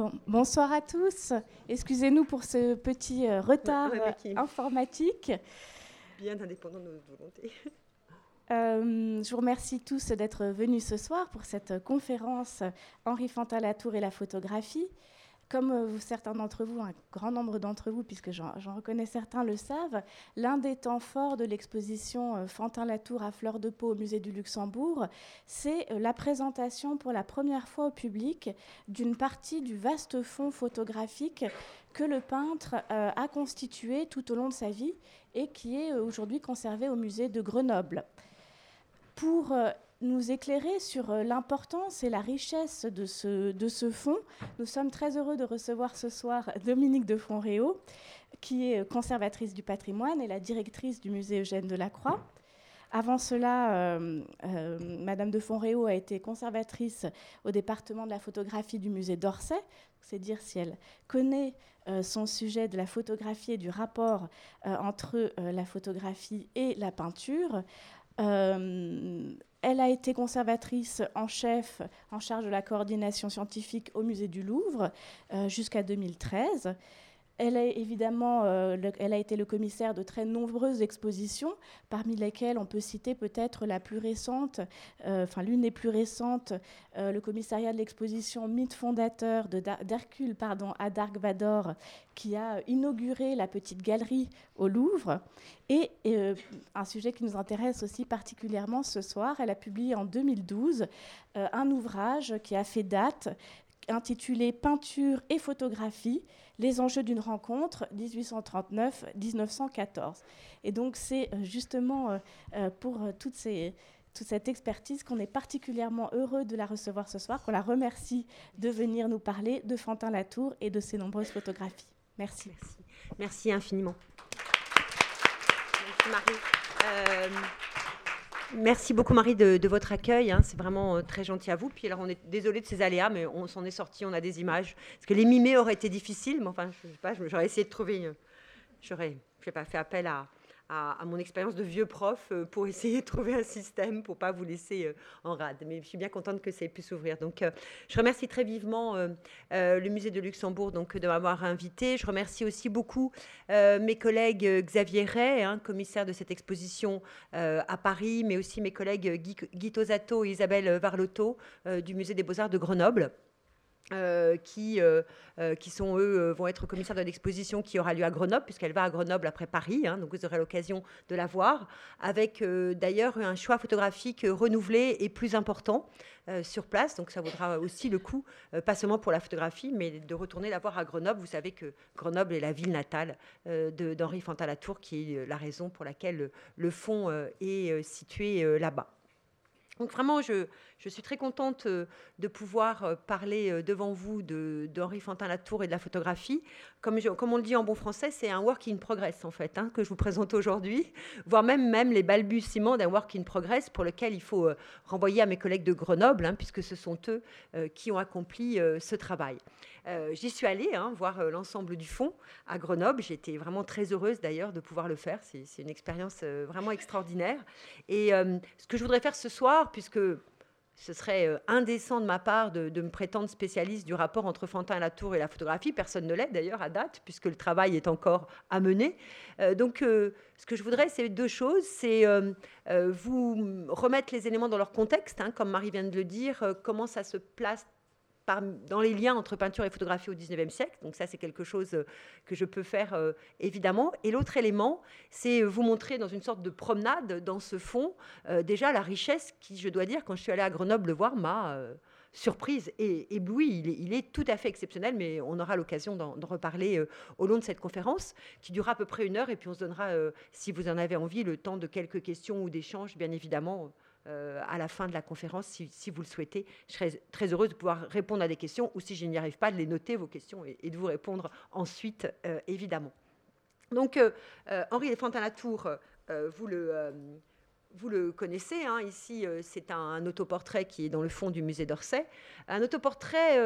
Bon, bonsoir à tous. Excusez-nous pour ce petit euh, retard Ouais, ouais, mais qui- informatique. Bien indépendant de notre volonté. Euh, je vous remercie tous d'être venus ce soir pour cette conférence Henri Fantin-Latour et la photographie. Comme euh, certains d'entre vous, un grand nombre d'entre vous, puisque j'en reconnais certains, le savent, l'un des temps forts de l'exposition euh, Fantin-Latour à fleur de peau au musée du Luxembourg, c'est euh, la présentation pour la première fois au public d'une partie du vaste fonds photographique que le peintre a constitué tout au long de sa vie et qui est aujourd'hui conservé au musée de Grenoble. Pour nous éclairer sur euh, l'importance et la richesse de ce, de ce fonds, nous sommes très heureux de recevoir ce soir Dominique de Fonréau, qui est euh, conservatrice du patrimoine et la directrice du musée Eugène Delacroix. Avant cela, euh, Madame de Fonréau a été conservatrice au département de la photographie du musée d'Orsay. C'est dire si elle connaît son sujet de la photographie et du rapport entre la photographie et la peinture. Elle a été conservatrice en chef, en charge de la coordination scientifique au musée du Louvre euh, jusqu'à 2013. Elle a évidemment, euh, le- elle a été le commissaire de très nombreuses expositions, parmi lesquelles on peut citer peut-être la plus récente, euh, l'une des plus récentes, euh, le commissariat de l'exposition Mythe fondateur d'Hercule à Dark Vador, qui a inauguré la petite galerie au Louvre. Et euh, un sujet qui nous intéresse aussi particulièrement ce soir, elle a publié en 2012 euh, un ouvrage qui a fait date intitulé Peinture et photographie, les enjeux d'une rencontre 1839-1914. Et donc c'est euh, justement euh, euh, pour toute cette expertise qu'on est particulièrement heureux de la recevoir ce soir, qu'on la remercie de venir nous parler de Fantin Latour et de ses nombreuses photographies. Merci. Merci. Infiniment. Merci beaucoup Marie de, votre accueil. hein. C'est vraiment euh, très gentil à vous. Puis alors on est désolé de ces aléas, mais on s'en est sorti. On a des images. Parce que les mimer aurait été difficile, mais enfin, je sais pas, j'aurais essayé de trouver. une- J'aurais, je pas, fait appel à, à, mon expérience de vieux prof euh, pour essayer de trouver un système pour pas vous laisser euh, en rade. Mais je suis bien contente que ça ait pu s'ouvrir. Donc, euh, je remercie très vivement le musée de Luxembourg donc, de m'avoir invité. Je remercie aussi beaucoup mes collègues Xavier Ray, hein, commissaire de cette exposition à Paris, mais aussi mes collègues Guy, Guy Tosato et Isabelle Varlotto du musée des Beaux-Arts de Grenoble. Euh, qui, euh, euh, qui sont eux vont être commissaires de l'exposition qui aura lieu à Grenoble puisqu'elle va à Grenoble après Paris hein, donc vous aurez l'occasion de la voir avec d'ailleurs un choix photographique renouvelé et plus important sur place. Donc ça vaudra aussi le coup pas seulement pour la photographie mais de retourner la voir à Grenoble. Vous savez que Grenoble est la ville natale d'Henri Fantin-Latour qui est la raison pour laquelle le, le fonds est situé là-bas donc vraiment, je, suis très contente euh, de pouvoir euh, parler euh, devant vous d'Henri Fantin-Latour et de la photographie. Comme, on le dit en bon français, c'est un work in progress en fait hein, que je vous présente aujourd'hui, voire même, même les balbutiements d'un work in progress pour lequel il faut euh, renvoyer à mes collègues de Grenoble, hein, puisque ce sont eux euh, qui ont accompli euh, ce travail. Euh, J'y suis allée hein, voir l'ensemble du fond à Grenoble. J'étais vraiment très heureuse d'ailleurs de pouvoir le faire. C'est une expérience vraiment extraordinaire. Et ce que je voudrais faire ce soir, puisque ce serait euh, indécent de ma part de, me prétendre spécialiste du rapport entre Fantin et Latour et la photographie. Personne ne l'est d'ailleurs à date, puisque le travail est encore à mener. Euh, donc, euh, ce que je voudrais, c'est deux choses. C'est vous remettre les éléments dans leur contexte, hein, comme Marie vient de le dire, comment ça se place dans les liens entre peinture et photographie au 19e siècle. Donc ça, c'est quelque chose euh, que je peux faire euh, évidemment. Et l'autre élément, c'est euh, vous montrer dans une sorte de promenade dans ce fond, déjà la richesse qui, je dois dire, quand je suis allée à Grenoble le voir, m'a surprise et éblouie. Il est, il est tout à fait exceptionnel, mais on aura l'occasion d'en reparler au long de cette conférence qui durera à peu près une heure. Et puis on se donnera, si vous en avez envie, le temps de quelques questions ou d'échanges, bien évidemment. Euh, à la fin de la conférence, si, vous le souhaitez, je serais très heureuse de pouvoir répondre à des questions ou si je n'y arrive pas, de les noter, vos questions, et, de vous répondre ensuite, euh, évidemment. Donc, euh, euh, Henri Fantin-Latour, vous le, vous le connaissez. hein, ici, c'est un, autoportrait qui est dans le fond du musée d'Orsay. Un autoportrait,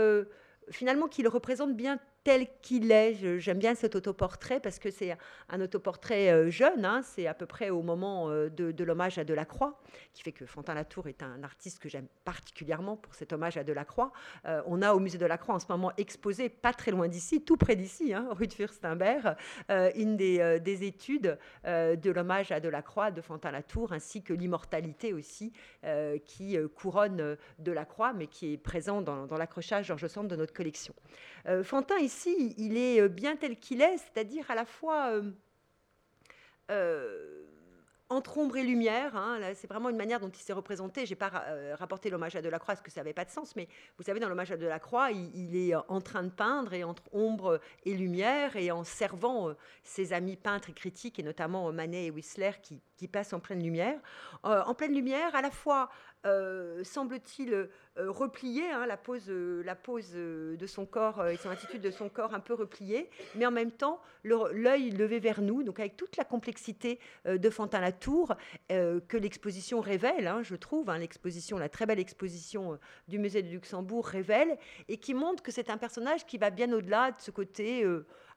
finalement, qui le représente bien tel qu'il est. J'aime bien cet autoportrait parce que c'est un autoportrait euh, jeune, hein. c'est à peu près au moment euh, de, l'hommage à Delacroix, qui fait que Fantin Latour est un artiste que j'aime particulièrement pour cet hommage à Delacroix. Euh, on a au musée de Delacroix en ce moment exposé, pas très loin d'ici, tout près d'ici, hein, rue de Furstenberg, une des, des études de l'hommage à Delacroix de Fantin Latour, ainsi que l'immortalité aussi, qui couronne Delacroix, mais qui est présent dans, dans l'accrochage Georges Sand de notre collection. Fantin, ici, il est euh, bien tel qu'il est, c'est-à-dire à la fois euh, euh, entre ombre et lumière. Hein, c'est vraiment une manière dont il s'est représenté. Je n'ai pas rapporté l'hommage à Delacroix parce que ça n'avait pas de sens, mais vous savez, dans l'hommage à Delacroix, il, il, est en train de peindre et entre ombre et lumière et en servant ses amis peintres et critiques, et notamment Manet et Whistler qui, passent en pleine lumière. en pleine lumière, à la fois semble-t-il, euh, replié, hein, la pose, euh, de son corps et son attitude de son corps un peu repliée, mais en même temps, l'œil levé vers nous, donc avec toute la complexité de Fantin-Latour que l'exposition révèle, hein, je trouve, hein, l'exposition, la très belle exposition du musée de Luxembourg révèle, et qui montre que c'est un personnage qui va bien au-delà de ce côté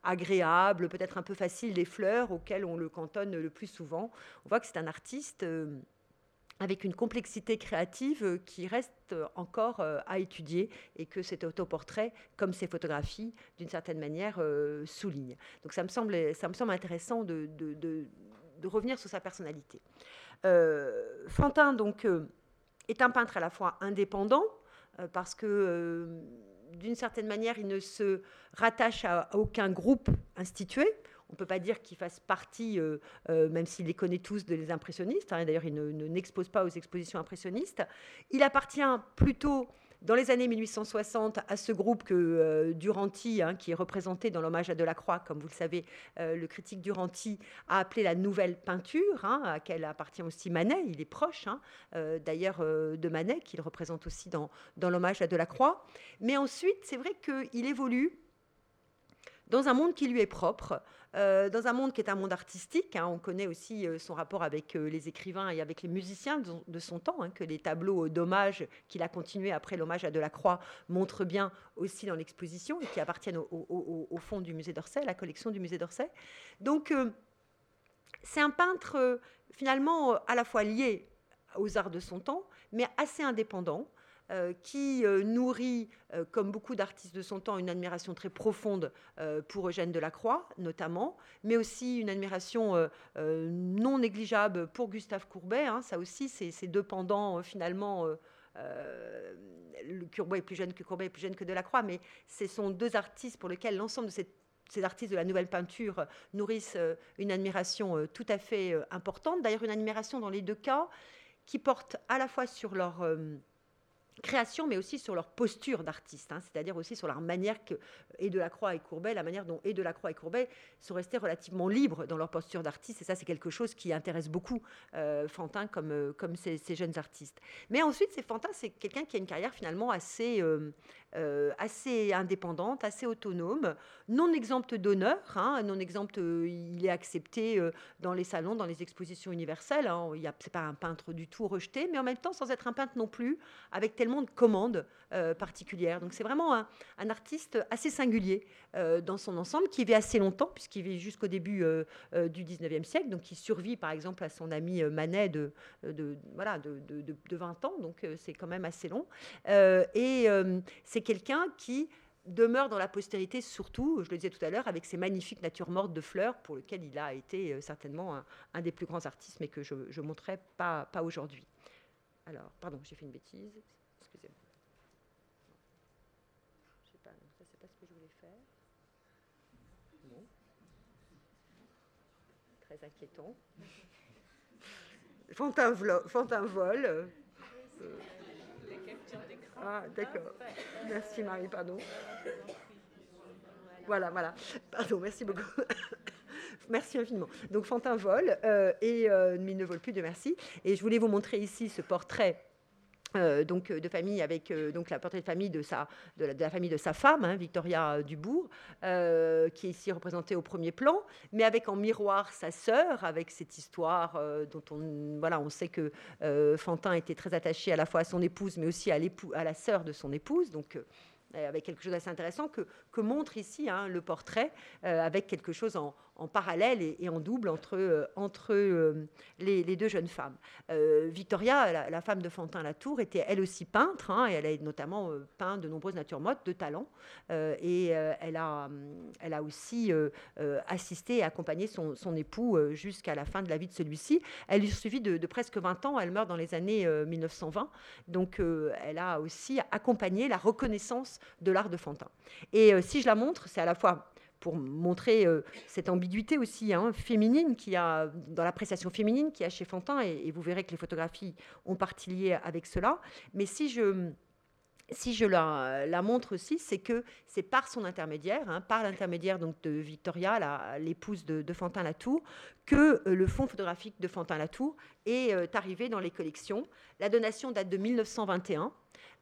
agréable, peut-être un peu facile des fleurs auquel on le cantonne le plus souvent. On voit que c'est un artiste avec une complexité créative euh, qui reste encore euh, à étudier et que cet autoportrait, comme ces photographies, d'une certaine manière, euh, souligne. Donc ça me semble, ça me semble intéressant de, revenir sur sa personnalité. Fantin, donc, est un peintre à la fois indépendant, parce que d'une certaine manière, il ne se rattache à aucun groupe institué on ne peut pas dire qu'il fasse partie, euh, euh, même s'il les connaît tous, des impressionnistes. Hein. D'ailleurs, il n'expose pas aux expositions impressionnistes. Il appartient plutôt dans les années 1860 à ce groupe que euh, Duranty, hein, qui est représenté dans l'hommage à Delacroix, comme vous le savez, le critique Duranty a appelé la nouvelle peinture, hein, à laquelle appartient aussi Manet, il est proche d'ailleurs de Manet, qu'il représente aussi dans, dans l'hommage à Delacroix. Mais ensuite, c'est vrai qu'il évolue dans un monde qui lui est propre, euh, dans un monde qui est un monde artistique. Hein, on connaît aussi euh, son rapport avec euh, les écrivains et avec les musiciens de, son temps, hein, que les tableaux d'hommage qu'il a continué après l'hommage à Delacroix montrent bien aussi dans l'exposition et qui appartiennent au, au, fond du musée d'Orsay, la collection du musée d'Orsay. Donc, c'est un peintre finalement à la fois lié aux arts de son temps, mais assez indépendant. Euh, qui euh, nourrit, euh, comme beaucoup d'artistes de son temps, une admiration très profonde pour Eugène Delacroix, notamment, mais aussi une admiration non négligeable pour Gustave Courbet. Hein. ça aussi, c'est ces deux pendants, finalement. Courbet est plus jeune que Courbet plus jeune que Delacroix, mais ce sont deux artistes pour lesquels l'ensemble de ces artistes de la nouvelle peinture nourrissent une admiration tout à fait importante. D'ailleurs, une admiration dans les deux cas qui porte à la fois sur leur création, mais aussi sur leur posture d'artiste, hein, c'est-à-dire aussi sur leur manière que et Delacroix et Courbet, la manière dont et Delacroix et Courbet sont restés relativement libres dans leur posture d'artiste, et ça c'est quelque chose qui intéresse beaucoup euh, Fantin comme, euh, comme ces, jeunes artistes. Mais ensuite, c'est Fantin, c'est quelqu'un qui a une carrière finalement assez, euh, euh, assez indépendante, assez autonome, non exempte d'honneur, hein, non exempte, il est accepté dans les salons, dans les expositions universelles, hein, ce n'est pas un peintre du tout rejeté, mais en même temps sans être un peintre non plus, avec tellement de commandes particulières. Donc c'est vraiment un, artiste assez singulier euh, dans son ensemble, qui vit assez longtemps, puisqu'il vit jusqu'au début euh, euh, du 19e siècle, donc il survit par exemple à son ami Manet de, voilà, de, 20 ans, donc c'est quand même assez long. et c'est quelqu'un qui demeure dans la postérité, surtout, je le disais tout à l'heure, avec ses magnifiques natures mortes de fleurs, pour lesquelles il a été certainement un, des plus grands artistes, mais que je ne montrerai pas, pas aujourd'hui. Alors, pardon, j'ai fait une bêtise. Excusez-moi. ce que je voulais faire. Très inquiétant. Fantin vol. Euh, ah, d'accord. Merci Marie, pardon. Voilà, voilà. Pardon, merci beaucoup. merci infiniment. Donc Fantin vole euh, et euh, il ne vole plus de merci. Et je voulais vous montrer ici ce portrait euh, donc euh, de famille avec euh, donc la portrait de famille de sa de la, famille de sa femme hein, Victoria Dubourg qui est ici représentée au premier plan mais avec en miroir sa sœur avec cette histoire dont on voilà on sait que Fantin était très attaché à la fois à son épouse mais aussi à l'époux à la sœur de son épouse. Donc avec quelque chose d'assez intéressant que, que montre ici hein, le portrait, avec quelque chose en, en parallèle et, en double entre, euh, entre euh, les, deux jeunes femmes. Euh, Victoria, la, femme de Fantin Latour, était elle aussi peintre, hein, et elle a notamment peint de nombreuses natures mortes de talent, et elle, a, elle a aussi assisté et accompagné son, époux jusqu'à la fin de la vie de celui-ci. Elle lui suivi de, de, presque 20 ans, elle meurt dans les années 1920, donc elle a aussi accompagné la reconnaissance de l'art de Fantin. Et si je la montre, c'est à la fois pour montrer euh, cette ambiguïté aussi hein, féminine qui a dans l'appréciation féminine qui a chez Fantin et, vous verrez que les photographies ont partie liée avec cela. Mais si je si je la, montre aussi, c'est que c'est par son intermédiaire, hein, par l'intermédiaire donc de Victoria, l'épouse de, de, Fantin Latour, que euh, le fonds photographique de Fantin Latour est euh, arrivé dans les collections. La donation date de 1921.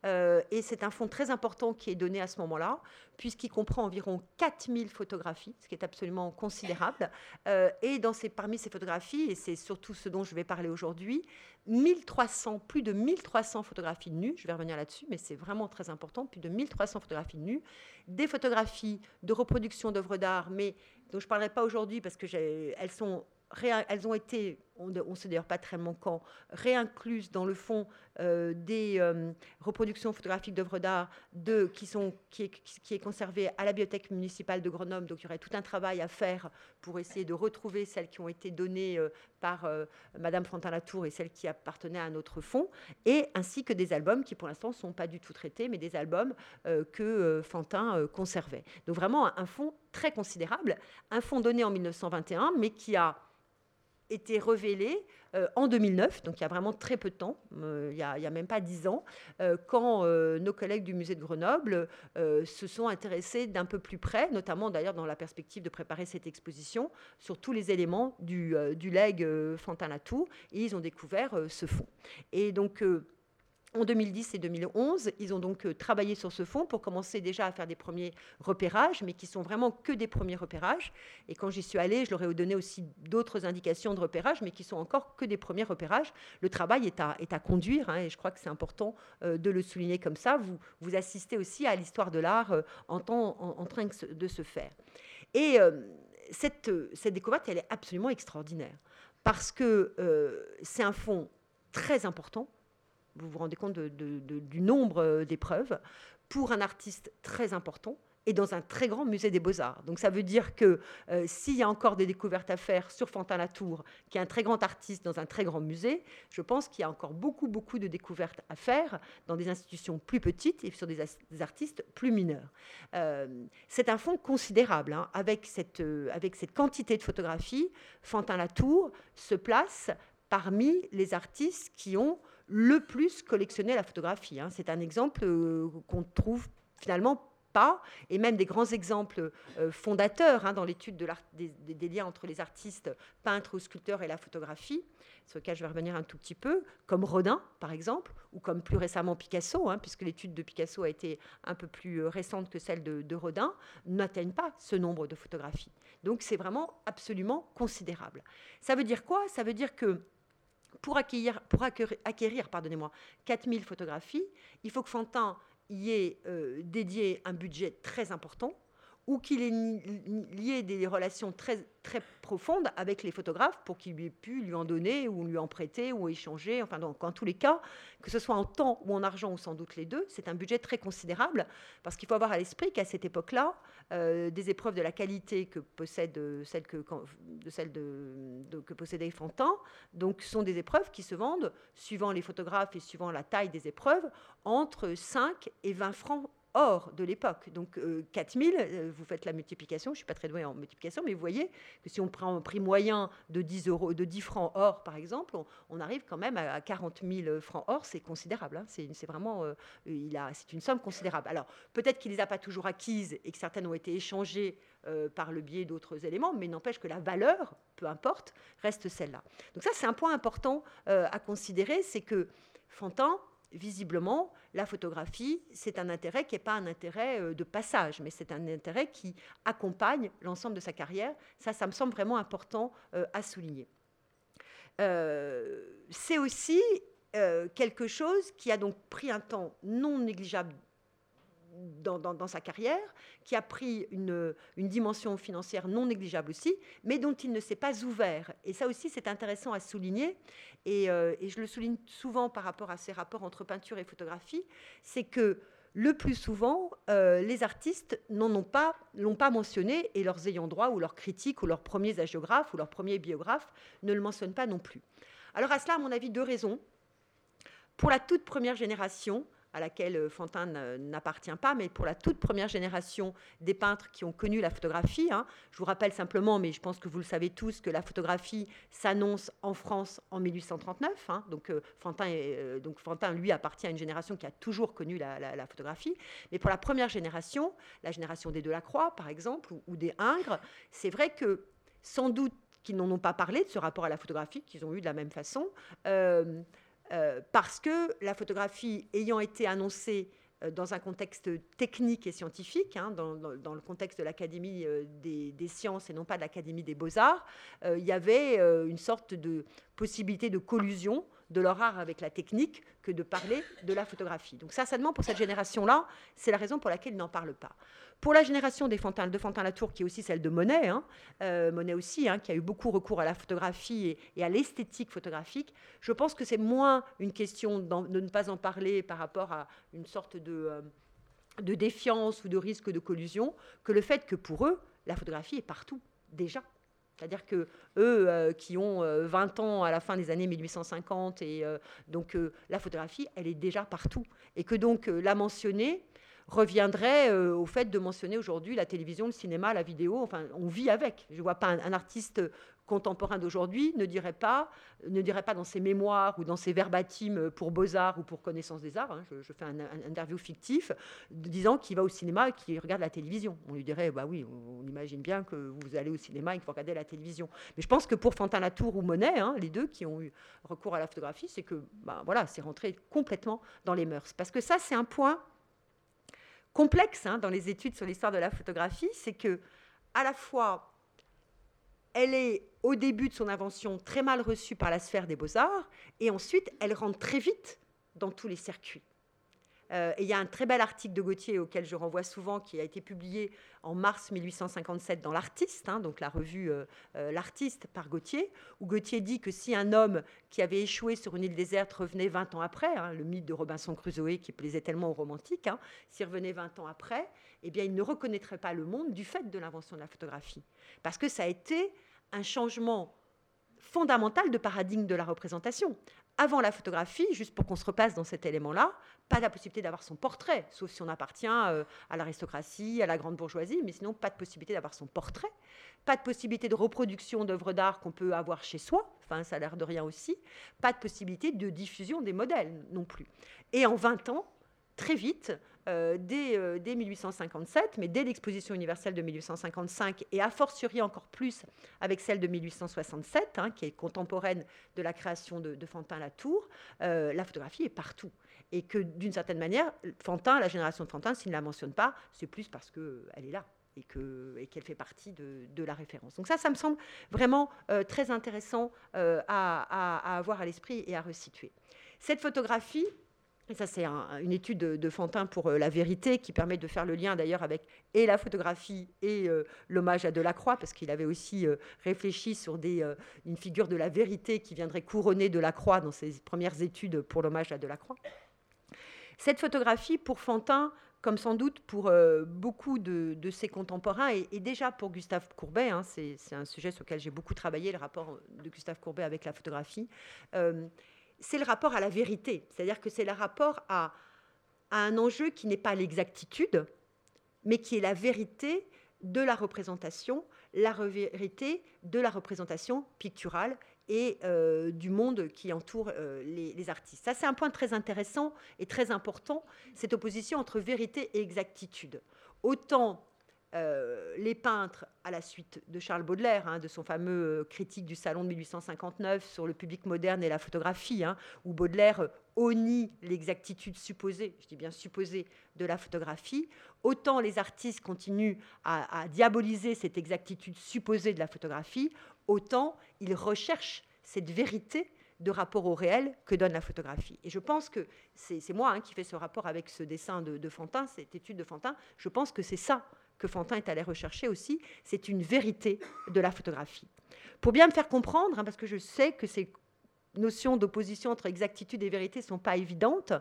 Euh, et c'est un fonds très important qui est donné à ce moment-là, puisqu'il comprend environ 4000 photographies, ce qui est absolument considérable. Euh, et dans ces, parmi ces photographies, et c'est surtout ce dont je vais parler aujourd'hui, 1300, plus de 1300 photographies nues, je vais revenir là-dessus, mais c'est vraiment très important, plus de 1300 photographies nues, des photographies de reproduction d'œuvres d'art, mais dont je ne parlerai pas aujourd'hui parce qu'elles sont elles ont été, on ne sait d'ailleurs pas très manquant, réincluses dans le fond euh, des euh, reproductions photographiques d'œuvres d'art qui, sont, qui, est, conservée à la bibliothèque municipale de Grenoble. Donc il y aurait tout un travail à faire pour essayer de retrouver celles qui ont été données euh, par Madame Fantin-Latour et celles qui appartenaient à notre fonds, et ainsi que des albums qui pour l'instant ne sont pas du tout traités, mais des albums que Fantin conservait. Donc vraiment un fonds très considérable, un fonds donné en 1921, mais qui a été révélé euh, en 2009, donc il y a vraiment très peu de temps, euh, il n'y a, même pas dix ans, euh, quand nos collègues du musée de Grenoble se sont intéressés d'un peu plus près, notamment d'ailleurs dans la perspective de préparer cette exposition, sur tous les éléments du, legs Fantin-Latour, et ils ont découvert ce fonds. Et donc en 2010 et 2011, ils ont donc euh, travaillé sur ce fonds pour commencer déjà à faire des premiers repérages, mais qui sont vraiment que des premiers repérages. Et quand j'y suis allée, je leur ai donné aussi d'autres indications de repérage, mais qui sont encore que des premiers repérages. Le travail est à, est à conduire, hein, et je crois que c'est important euh, de le souligner comme ça. Vous, vous assistez aussi à l'histoire de l'art euh, en, train de se faire. Et cette, cette découverte, elle est absolument extraordinaire, parce que c'est un fonds très important vous vous rendez compte du nombre euh, d'épreuves, pour un artiste très important et dans un très grand musée des beaux-arts. Donc ça veut dire que euh, s'il y a encore des découvertes à faire sur Fantin-Latour, qui est un très grand artiste dans un très grand musée, je pense qu'il y a encore beaucoup, beaucoup de découvertes à faire dans des institutions plus petites et sur des, artistes plus mineurs. Euh, c'est un fonds considérable. Hein. avec, cette, avec cette quantité de photographies, Fantin-Latour se place parmi les artistes qui ont le plus collectionner la photographie. Hein. C'est un exemple euh, qu'on trouve finalement pas, et même des grands exemples euh, fondateurs hein, dans l'étude de des, des, liens entre les artistes, peintres ou sculpteurs et la photographie, sur lequel je vais revenir un tout petit peu, comme Rodin par exemple, ou comme plus récemment Picasso, hein, puisque l'étude de Picasso a été un peu plus euh, récente que celle de, de Rodin, n'atteignent pas ce nombre de photographies. Donc c'est vraiment absolument considérable. Ça veut dire quoi? Ça veut dire que pour acquérir, pardonnez-moi, 4000 photographies, il faut que Fantin y ait euh, dédié un budget très important ou qu'il ait lié des relations très, très profondes avec les photographes pour qu'il ait pu lui en donner ou lui en prêter ou échanger. Enfin, donc, en tous les cas, que ce soit en temps ou en argent ou sans doute les deux, c'est un budget très considérable parce qu'il faut avoir à l'esprit qu'à cette époque-là, euh, des épreuves de la qualité que possède celle que, de celle de, que possédait Fantin, donc sont des épreuves qui se vendent, suivant les photographes et suivant la taille des épreuves, entre 5 et 20 francs or de l'époque. Donc 4000, euh, euh, vous faites la multiplication, je ne suis pas très douée en multiplication, mais vous voyez que si on prend un prix moyen de 10, euros, de 10 francs or, par exemple, on, arrive quand même à 40 000 francs or, c'est considérable. Hein. C'est vraiment, euh, c'est une somme considérable. Alors peut-être qu'il ne les a pas toujours acquises et que certaines ont été échangées par le biais d'autres éléments, mais n'empêche que la valeur, peu importe, reste celle-là. Donc ça, c'est un point important à considérer, c'est que Fantin, visiblement, la photographie, c'est un intérêt qui n'est pas un intérêt euh, de passage, mais c'est un intérêt qui accompagne l'ensemble de sa carrière. Ça, ça me semble vraiment important euh, à souligner. Euh, c'est aussi quelque chose qui a donc pris un temps non négligeable dans, sa carrière, qui a pris une, dimension financière non négligeable aussi, mais dont il ne s'est pas ouvert. Et ça aussi, c'est intéressant à souligner, et, euh, je le souligne souvent par rapport à ces rapports entre peinture et photographie, c'est que le plus souvent, euh, les artistes n'en ont pas, l'ont pas mentionné, et leurs ayants droit, ou leurs critiques, ou leurs premiers agiographes, ou leurs premiers biographes ne le mentionnent pas non plus. Alors à cela, à mon avis, deux raisons. Pour la toute première génération, à laquelle euh, Fantin n'appartient pas, mais pour la toute première génération des peintres qui ont connu la photographie. Hein. Je vous rappelle simplement, mais je pense que vous le savez tous, que la photographie s'annonce en France en 1839. Hein. Donc, euh, Fantin euh, donc lui, appartient à une génération qui a toujours connu la, photographie. Mais pour la première génération, la génération des Delacroix, par exemple, ou, des Ingres, c'est vrai que sans doute qu'ils n'en ont pas parlé de ce rapport à la photographie, qu'ils ont eu de la même façon. Euh, parce que la photographie ayant été annoncée euh, dans un contexte technique et scientifique, hein, dans, le contexte de l'Académie euh, des, sciences et non pas de l'Académie des beaux-arts, il y avait une sorte de possibilité de collusion de leur art avec la technique que de parler de la photographie. Donc seulement pour cette génération-là, c'est la raison pour laquelle ils n'en parlent pas. Pour la génération des Fantin, de Fantin-Latour, qui est aussi celle de Monet, hein, euh, Monet aussi, hein, qui a eu beaucoup recours à la photographie et, à l'esthétique photographique, je pense que c'est moins une question de ne pas en parler par rapport à une sorte euh, de défiance ou de risque de collusion, que le fait que pour eux, la photographie est partout, déjà. C'est-à-dire que eux, euh, qui ont 20 ans à la fin des années 1850, et donc la photographie, elle est déjà partout. Et que donc la mentionner, reviendrait euh, au fait de mentionner aujourd'hui la télévision, le cinéma, la vidéo. Enfin, on vit avec. Je vois pas un, artiste contemporain d'aujourd'hui ne dirait pas, ne dirait pas dans ses mémoires ou dans ses verbatims pour Beaux-Arts ou pour Connaissance des Arts, hein, je, fais un, interview fictif, disant qu'il va au cinéma et qu'il regarde la télévision. On lui dirait, bah oui, on, imagine bien que vous allez au cinéma et que vous regardez la télévision. Mais je pense que pour Fantin Latour ou Monet, hein, les deux qui ont eu recours à la photographie, c'est que, bah, voilà, c'est rentré complètement dans les mœurs. Parce que ça, c'est un point complexe hein, dans les études sur l'histoire de la photographie, c'est que à la fois elle est au début de son invention très mal reçue par la sphère des beaux-arts, et ensuite elle rentre très vite dans tous les circuits. Euh, il y a un très bel article de Gauthier auquel je renvoie souvent, qui a été publié en mars 1857 dans L'Artiste, hein, donc la revue euh, euh, L'Artiste par Gauthier, où Gauthier dit que si un homme qui avait échoué sur une île déserte revenait 20 ans après, hein, le mythe de Robinson Crusoe qui plaisait tellement aux romantiques, hein, s'il revenait 20 ans après, eh bien, il ne reconnaîtrait pas le monde du fait de l'invention de la photographie. Parce que ça a été un changement fondamental de paradigme de la représentation. Avant la photographie, juste pour qu'on se repasse dans cet élément-là, pas la possibilité d'avoir son portrait, sauf si on appartient euh, à l'aristocratie, à la grande bourgeoisie, mais sinon pas de possibilité d'avoir son portrait, pas de possibilité de reproduction d'œuvres d'art qu'on peut avoir chez soi, enfin ça a l'air de rien aussi, pas de possibilité de diffusion des modèles non plus. Et en 20 ans, très vite, euh, dès, 1857, euh, mais dès l'exposition universelle de 1855, et a fortiori encore plus avec celle de 1867, hein, qui est contemporaine de la création de, Fantin-Latour, euh, la photographie est partout. Et que d'une certaine manière, Fantin, la génération de Fantin, s'il ne la mentionne pas, c'est plus parce qu'elle est là et qu'elle et qu'elle fait partie de, la référence. Donc ça, ça me semble vraiment très intéressant à, à, avoir à l'esprit et à resituer. Cette photographie, et ça, c'est une étude de, Fantin pour euh, la vérité qui permet de faire le lien d'ailleurs avec et la photographie et euh, l'hommage à Delacroix, parce qu'il avait aussi euh, réfléchi sur une figure de la vérité qui viendrait couronner Delacroix dans ses premières études pour l'hommage à Delacroix. Cette photographie, pour Fantin, comme sans doute pour beaucoup de, ses contemporains, et, déjà pour Gustave Courbet, hein, c'est un sujet sur lequel j'ai beaucoup travaillé, le rapport de Gustave Courbet avec la photographie c'est le rapport à la vérité. C'est-à-dire que c'est le rapport à, un enjeu qui n'est pas l'exactitude, mais qui est la vérité de la représentation, la vérité de la représentation picturale et euh, du monde qui entoure euh, les, artistes. Ça, c'est un point très intéressant et très important, cette opposition entre vérité et exactitude. Autant euh, les peintres, à la suite de Charles Baudelaire, hein, de son fameux euh, critique du Salon de 1859 sur le public moderne et la photographie, hein, où Baudelaire euh, honnie l'exactitude supposée, je dis bien supposée, de la photographie, autant les artistes continuent à, diaboliser cette exactitude supposée de la photographie, autant ils recherchent cette vérité de rapport au réel que donne la photographie. Et je pense que c'est moi hein, qui fais ce rapport avec ce dessin de, de Fantin, cette étude de Fantin. Je pense que c'est ça que Fantin est allé rechercher aussi, c'est une vérité de la photographie. Pour bien me faire comprendre, hein, parce que je sais que ces notions d'opposition entre exactitude et vérité ne sont pas évidentes,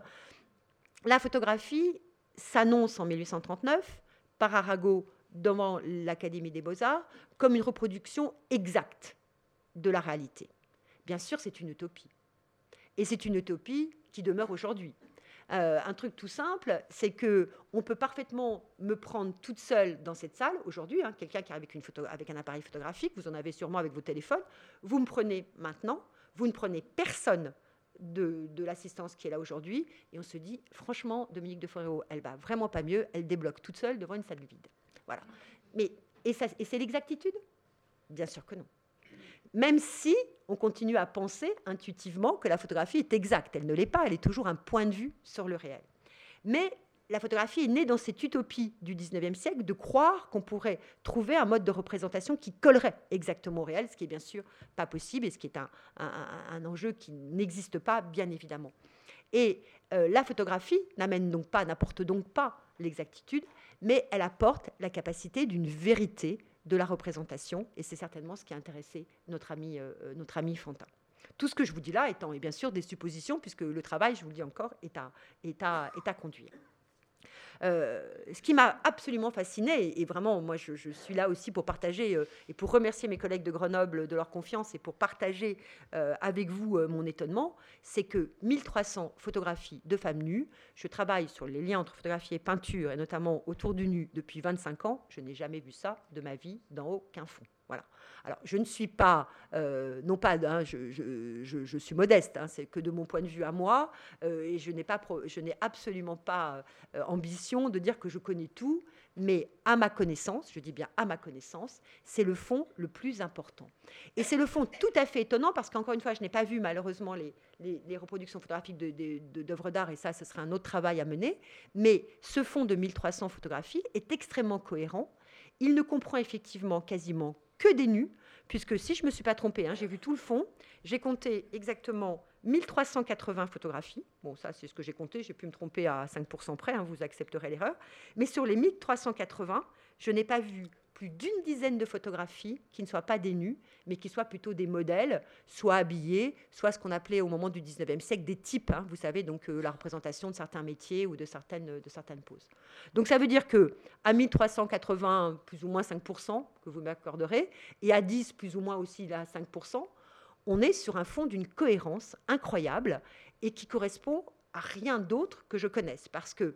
la photographie s'annonce en 1839 par Arago devant l'Académie des beaux-arts comme une reproduction exacte de la réalité. Bien sûr, c'est une utopie. Et c'est une utopie qui demeure aujourd'hui. Euh, un truc tout simple, c'est que on peut parfaitement me prendre toute seule dans cette salle aujourd'hui. Hein, quelqu'un qui arrive avec, un appareil photographique, vous en avez sûrement avec vos téléphones. Vous me prenez maintenant, vous ne prenez personne de, l'assistance qui est là aujourd'hui, et on se dit, franchement, Dominique de Foréo, elle va vraiment pas mieux, elle débloque toute seule devant une salle vide. Voilà. Mais, et c'est l'exactitude? Bien sûr que non. Même si on continue à penser intuitivement que la photographie est exacte. Elle ne l'est pas, elle est toujours un point de vue sur le réel. Mais la photographie est née dans cette utopie du 19e siècle de croire qu'on pourrait trouver un mode de représentation qui collerait exactement au réel, ce qui est bien sûr pas possible et ce qui est un, enjeu qui n'existe pas, bien évidemment. Et euh, la photographie n'amène donc pas, n'apporte donc pas l'exactitude, mais elle apporte la capacité d'une vérité de la représentation, et c'est certainement ce qui a intéressé notre ami, euh, euh, notre ami Fantin. Tout ce que je vous dis là étant, et bien sûr, des suppositions, puisque le travail, je vous le dis encore, est à, est à, est à conduire. Euh, ce qui m'a absolument fasciné, et vraiment, moi, je, suis là aussi pour partager euh, et pour remercier mes collègues de Grenoble de leur confiance et pour partager euh, avec vous mon étonnement, c'est que 1300 photographies de femmes nues, je travaille sur les liens entre photographie et peinture, et notamment autour du nu depuis 25 ans, je n'ai jamais vu ça de ma vie dans aucun fond. Voilà. Alors, je ne suis pas, euh, non pas, hein, je, suis modeste, hein, c'est que de mon point de vue à moi, euh, et je n'ai, absolument pas euh, ambition de dire que je connais tout, mais à ma connaissance, je dis bien à ma connaissance, c'est le fond le plus important. Et c'est le fond tout à fait étonnant, parce qu'encore une fois, je n'ai pas vu malheureusement les, les, reproductions photographiques d'œuvres d'art, et ça, ce serait un autre travail à mener, mais ce fond de 1300 photographies est extrêmement cohérent. Il ne comprend effectivement quasiment que des nus, puisque si je ne me suis pas trompée, hein, j'ai vu tout le fond, j'ai compté exactement 1380 photographies. Bon, ça, c'est ce que j'ai compté, j'ai pu me tromper à 5% près, hein, vous accepterez l'erreur. Mais sur les 1380, je n'ai pas vu plus d'une dizaine de photographies qui ne soient pas des nus, mais qui soient plutôt des modèles, soit habillés, soit ce qu'on appelait au moment du 19e siècle des types, hein, vous savez, donc euh, la représentation de certains métiers ou de certaines, de certaines poses. Donc ça veut dire que à 1380, plus ou moins 5%, que vous m'accorderez, et à 10, plus ou moins aussi à 5%, on est sur un fond d'une cohérence incroyable et qui correspond à rien d'autre que je connaisse. Parce que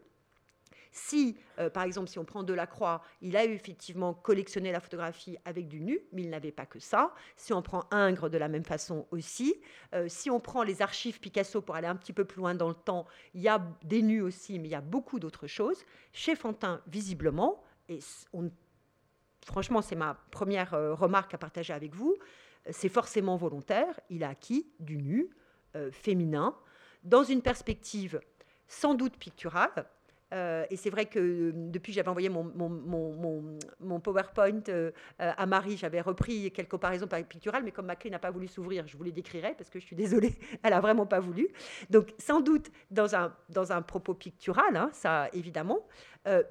si, euh, par exemple, si on prend Delacroix, il a effectivement collectionné la photographie avec du nu, mais il n'avait pas que ça. Si on prend Ingres de la même façon aussi. Euh, si on prend les archives Picasso pour aller un petit peu plus loin dans le temps, il y a des nus aussi, mais il y a beaucoup d'autres choses. Chez Fantin, visiblement, et franchement, c'est ma première euh, remarque à partager avec vous, c'est forcément volontaire. Il a acquis du nu féminin dans une perspective sans doute picturale, euh, et c'est vrai que euh, depuis j'avais envoyé mon, PowerPoint euh, à Marie, j'avais repris quelques comparaisons picturales, mais comme ma clé n'a pas voulu s'ouvrir, je vous les décrirai parce que je suis désolée, elle n'a vraiment pas voulu. Donc sans doute dans un, dans un propos pictural, hein, ça évidemment,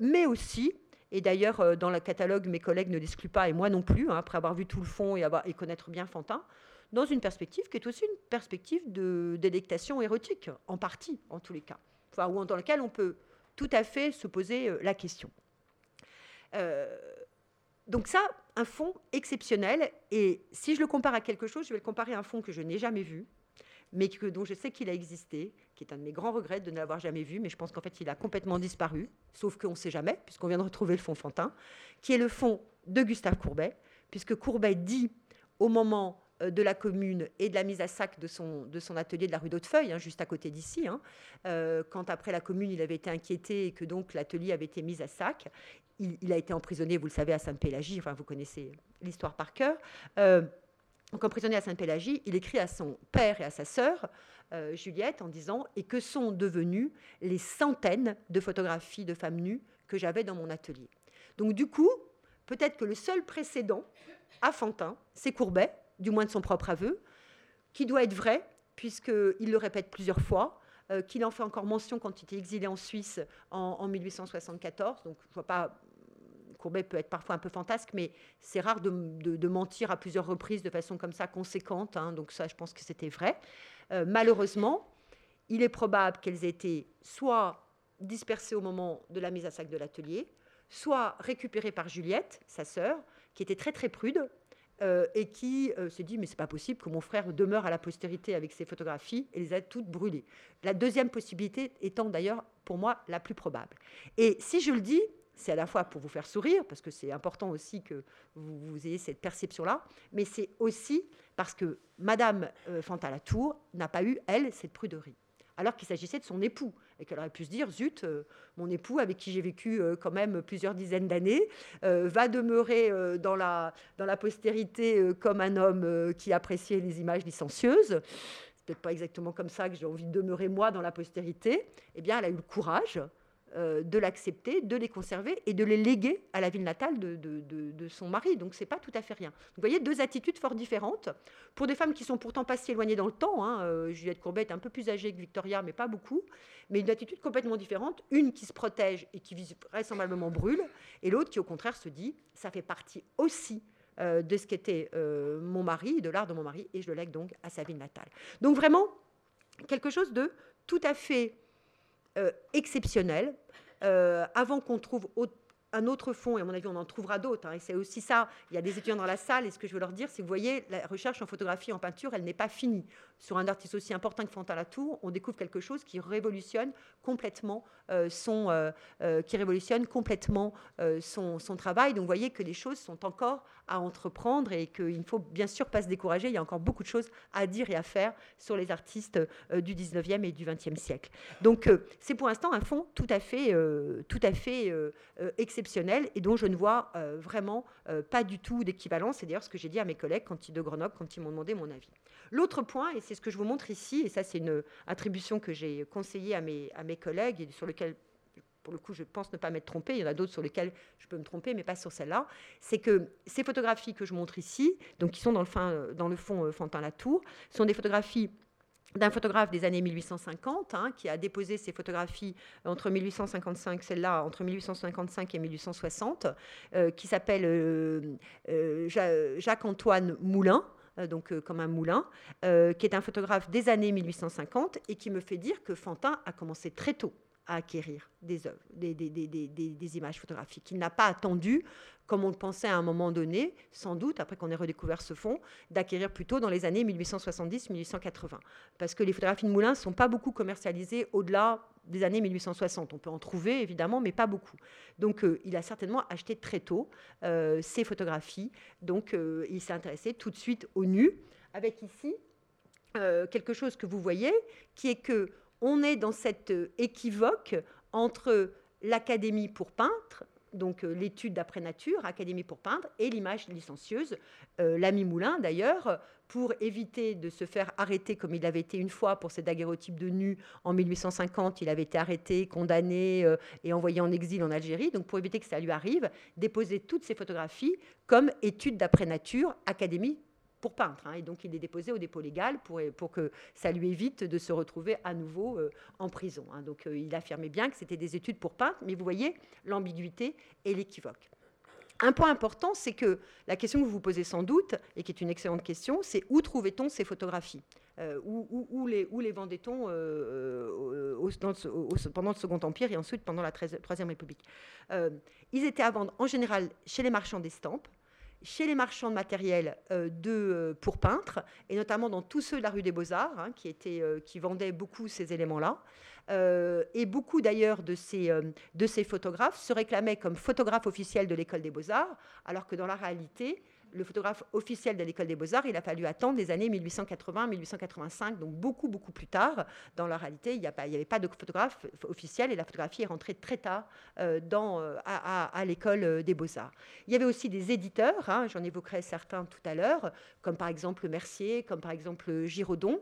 mais aussi, et d'ailleurs dans le catalogue, mes collègues ne l'excluent pas, et moi non plus, hein, après avoir vu tout le fond et, avoir, et connaître bien Fantin, dans une perspective qui est aussi une perspective de délectation érotique, en partie en tous les cas, enfin, ou dans laquelle on peut tout à fait se poser euh, la question. Euh, donc ça, un fonds exceptionnel, et si je le compare à quelque chose, je vais le comparer à un fonds que je n'ai jamais vu, mais que, dont je sais qu'il a existé, qui est un de mes grands regrets de ne l'avoir jamais vu, mais je pense qu'en fait il a complètement disparu, sauf qu'on ne sait jamais, puisqu'on vient de retrouver le fonds Fantin, qui est le fonds de Gustave Courbet, puisque Courbet dit au moment de la commune et de la mise à sac de son, de son atelier de la rue d'Hautefeuille, hein, juste à côté d'ici, hein. euh, quand après la commune il avait été inquiété et que donc l'atelier avait été mis à sac. Il, a été emprisonné, vous le savez, à Sainte-Pélagie, enfin vous connaissez l'histoire par cœur. Euh, donc emprisonné à Sainte-Pélagie, il écrit à son père et à sa sœur, Juliette, en disant Et que sont devenues les centaines de photographies de femmes nues que j'avais dans mon atelier? Donc du coup, peut-être que le seul précédent à Fantin, c'est Courbet, du moins de son propre aveu, qui doit être vrai, puisqu'il le répète plusieurs fois. qu'il en fait encore mention quand il était exilé en Suisse en, 1874. Donc, je vois pas Courbet peut être parfois un peu fantasque, mais c'est rare de, mentir à plusieurs reprises de façon comme ça conséquente. Hein. donc ça, je pense que c'était vrai. malheureusement, il est probable qu'elles aient été soit dispersées au moment de la mise à sac de l'atelier, soit récupérées par Juliette, sa sœur, qui était très très prude euh, et qui euh, s'est dit mais c'est pas possible que mon frère demeure à la postérité avec ses photographies et les a toutes brûlées. La deuxième possibilité étant d'ailleurs pour moi la plus probable. Et si je le dis, c'est à la fois pour vous faire sourire, parce que c'est important aussi que vous, ayez cette perception-là, mais c'est aussi parce que Madame euh, Fantalatour n'a pas eu, elle, cette pruderie alors qu'il s'agissait de son époux, et qu'elle aurait pu se dire, zut, euh, mon époux, avec qui j'ai vécu euh, quand même plusieurs dizaines d'années, euh, va demeurer dans, la, dans la postérité comme un homme qui appréciait les images licencieuses. C'est peut-être pas exactement comme ça que j'ai envie de demeurer moi dans la postérité. Eh bien, elle a eu le courage de l'accepter, de les conserver et de les léguer à la ville natale de, son mari. Donc c'est pas tout à fait rien. Vous voyez deux attitudes fort différentes pour des femmes qui sont pourtant pas si éloignées dans le temps. Hein. Euh, Juliette Courbet est un peu plus âgée que Victoria, mais pas beaucoup. Mais une attitude complètement différente. Une qui se protège et qui vraisemblablement brûle, et l'autre qui au contraire se dit ça fait partie aussi euh, de ce qu'était mon mari, de l'art de mon mari, et je le lègue donc à sa ville natale. Donc vraiment quelque chose de tout à fait euh, exceptionnel, euh, avant qu'on trouve un autre fond, et à mon avis, on en trouvera d'autres. Hein, et c'est aussi ça. Il y a des étudiants dans la salle, et ce que je veux leur dire, c'est que vous voyez, la recherche en photographie, en peinture, elle n'est pas finie. Sur un artiste aussi important que Fantin Latour, on découvre quelque chose qui révolutionne complètement euh, son, qui révolutionne complètement son, son, travail. Donc, vous voyez que les choses sont encore à entreprendre et qu'il ne faut bien sûr pas se décourager. Il y a encore beaucoup de choses à dire et à faire sur les artistes du 19e et du 20e siècle. Donc, c'est pour l'instant un fond tout à fait, tout à fait exceptionnel et dont je ne vois vraiment pas du tout d'équivalence. C'est d'ailleurs ce que j'ai dit à mes collègues quand ils, de Grenoble quand ils m'ont demandé mon avis. L'autre point, et c'est ce que je vous montre ici, et ça c'est une attribution que j'ai conseillée à mes, à mes collègues et sur lequel pour le coup, je pense ne pas m'être trompée, il y en a d'autres sur lesquels je peux me tromper, mais pas sur celle-là, c'est que ces photographies que je montre ici, donc qui sont dans le, le fond euh, Fantin-Latour, sont des photographies d'un photographe des années 1850, hein, qui a déposé ses photographies entre 1855, celle-là, entre 1855 et 1860, euh, qui s'appelle euh, Jacques-Antoine Moulin, euh, donc euh, comme un moulin, euh, qui est un photographe des années 1850 et qui me fait dire que Fantin a commencé très tôt à acquérir des œuvres, des, images photographiques. Il n'a pas attendu, comme on le pensait à un moment donné, sans doute, après qu'on ait redécouvert ce fond, d'acquérir plutôt dans les années 1870-1880. Parce que les photographies de Moulin ne sont pas beaucoup commercialisées au-delà des années 1860. On peut en trouver, évidemment, mais pas beaucoup. Donc, euh, il a certainement acheté très tôt euh, ces photographies. Donc, euh, il s'est intéressé tout de suite au nu, avec ici quelque chose que vous voyez, qui est que on est dans cette euh, équivoque entre l'académie pour peintre, donc euh, l'étude d'après nature, académie pour peintre, et l'image licencieuse. Euh, l'ami Moulin, d'ailleurs, pour éviter de se faire arrêter comme il avait été une fois pour ses daguerreotypes de nus en 1850, il avait été arrêté, condamné et envoyé en exil en Algérie. Donc pour éviter que ça lui arrive, déposer toutes ses photographies comme étude d'après nature, académie pour peintre. Hein, et donc, il est déposé au dépôt légal pour, que ça lui évite de se retrouver à nouveau euh, en prison. Hein. Donc, euh, il affirmait bien que c'était des études pour peintre, mais vous voyez l'ambiguïté et l'équivoque. Un point important, c'est que la question que vous vous posez sans doute, et qui est une excellente question, c'est où trouvait-on ces photographies? Euh, où, les, vendait-on pendant le Second Empire et ensuite pendant la Troisième République? Ils étaient à vendre en général chez les marchands d'estampes, chez les marchands de matériel euh, de, euh, pour peintres, et notamment dans tous ceux de la rue des Beaux-Arts, hein, qui, euh, qui vendaient beaucoup ces éléments-là. et beaucoup d'ailleurs de ces photographes se réclamaient comme photographes officiels de l'école des Beaux-Arts, alors que dans la réalité, le photographe officiel de l'école des beaux-arts, il a fallu attendre les années 1880-1885, donc beaucoup, beaucoup plus tard. Dans la réalité, il n'y avait pas de photographe officiel et la photographie est rentrée très tard euh, euh, à, l'école euh, des beaux-arts. Il y avait aussi des éditeurs, hein, j'en évoquerai certains tout à l'heure, comme par exemple Mercier, comme par exemple Giraudon,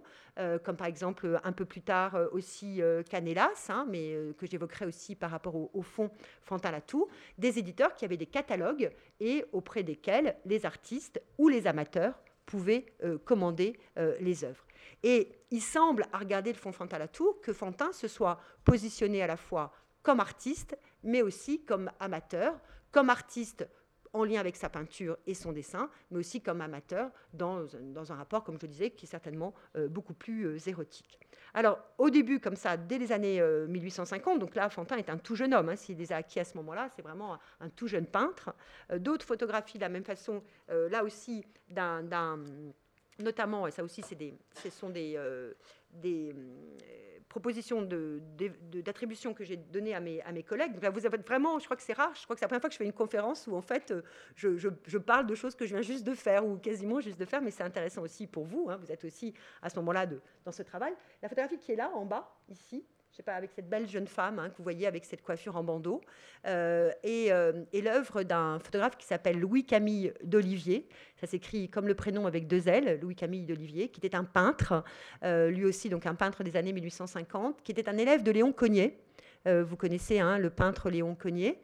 comme par exemple un peu plus tard aussi Canelas, hein, mais que j'évoquerai aussi par rapport au, au fond Fantin-Latour, des éditeurs qui avaient des catalogues et auprès desquels les artistes ou les amateurs pouvaient commander les œuvres. Et il semble, à regarder le fond Fantin la Tour, que Fantin se soit positionné à la fois comme artiste, mais aussi comme amateur, comme artiste en lien avec sa peinture et son dessin, mais aussi comme amateur dans, dans un rapport, comme je disais, qui est certainement euh, beaucoup plus euh, érotique. Alors, au début, comme ça, dès les années 1850, euh, donc là, Fantin est un tout jeune homme, hein, s'il les a acquis à ce moment-là, c'est vraiment un, tout jeune peintre. D'autres photographies de la même façon, là aussi, d'un notamment, et ça aussi, des, ce sont des, des euh, propositions d'attribution que j'ai données à mes, à mes collègues. Donc là, vous avez vraiment, je crois que c'est rare, je crois que c'est la première fois que je fais une conférence où en fait, euh, je, je, parle de choses que je viens juste de faire ou quasiment juste de faire, mais c'est intéressant aussi pour vous. Hein. vous êtes aussi à ce moment-là dans ce travail. La photographie qui est là, en bas, ici, je sais pas, avec cette belle jeune femme hein, que vous voyez avec cette coiffure en bandeau, euh, euh, et, l'œuvre d'un photographe qui s'appelle Louis-Camille d'Olivier. Ça s'écrit comme le prénom avec deux L, Louis-Camille d'Olivier, qui était un peintre, euh, lui aussi donc un peintre des années 1850, qui était un élève de Léon Cognier. vous connaissez hein, le peintre Léon Cognier,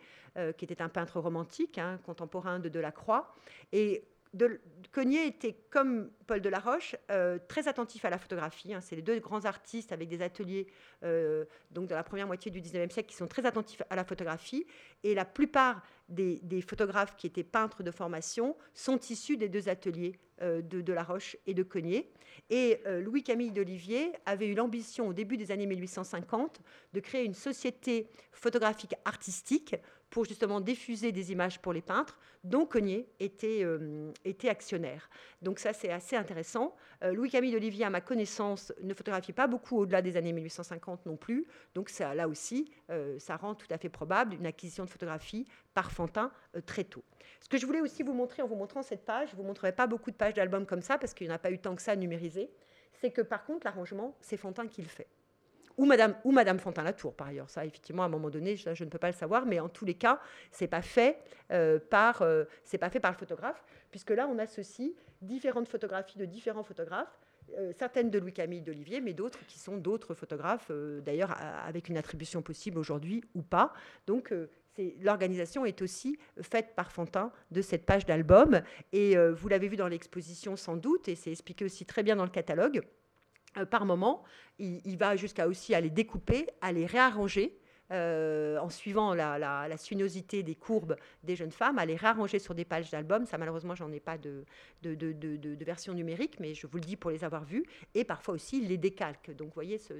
qui était un peintre romantique, hein, contemporain de Delacroix. Et de, Cognier était, comme Paul Delaroche, euh, très attentif à la photographie. Hein. C'est les deux grands artistes avec des ateliers euh, donc de la première moitié du 19e siècle qui sont très attentifs à la photographie. Et la plupart des, photographes qui étaient peintres de formation sont issus des deux ateliers euh, de Delaroche et de Cognier. Et Louis-Camille d'Olivier avait eu l'ambition, au début des années 1850, de créer une société photographique artistique pour justement diffuser des images pour les peintres, dont Cognier était, euh, actionnaire. Donc ça, c'est assez intéressant. Euh, Louis-Camille d'Olivier, à ma connaissance, ne photographiait pas beaucoup au-delà des années 1850 non plus. Donc ça, là aussi, euh, ça rend tout à fait probable une acquisition de photographie par Fantin très tôt. Ce que je voulais aussi vous montrer en vous montrant cette page, je ne vous montrerai pas beaucoup de pages d'albums comme ça, parce qu'il n'y en a pas eu tant que ça numérisé, c'est que par contre, l'arrangement, c'est Fantin qui le fait ou Madame, ou Madame Fontaine-Latour, par ailleurs. Ça, effectivement, à un moment donné, je, ne peux pas le savoir, mais en tous les cas, ce n'est pas, fait, euh, par, euh, pas fait par le photographe, puisque là, on associe différentes photographies de différents photographes, euh, certaines de Louis-Camille d'Olivier, mais d'autres qui sont d'autres photographes, d'ailleurs avec une attribution possible aujourd'hui ou pas. Donc, l'organisation est aussi faite par Fantin de cette page d'album, et vous l'avez vu dans l'exposition sans doute, et c'est expliqué aussi très bien dans le catalogue. Euh, par moment. Il, va jusqu'à aussi à les découper, à les réarranger. Euh, en suivant la, la, sinuosité des courbes des jeunes femmes, à les réarranger sur des pages d'albums. Ça, malheureusement, j'en ai pas de, version numérique, mais je vous le dis pour les avoir vus. Et parfois aussi, les décalques. Donc, vous voyez ce,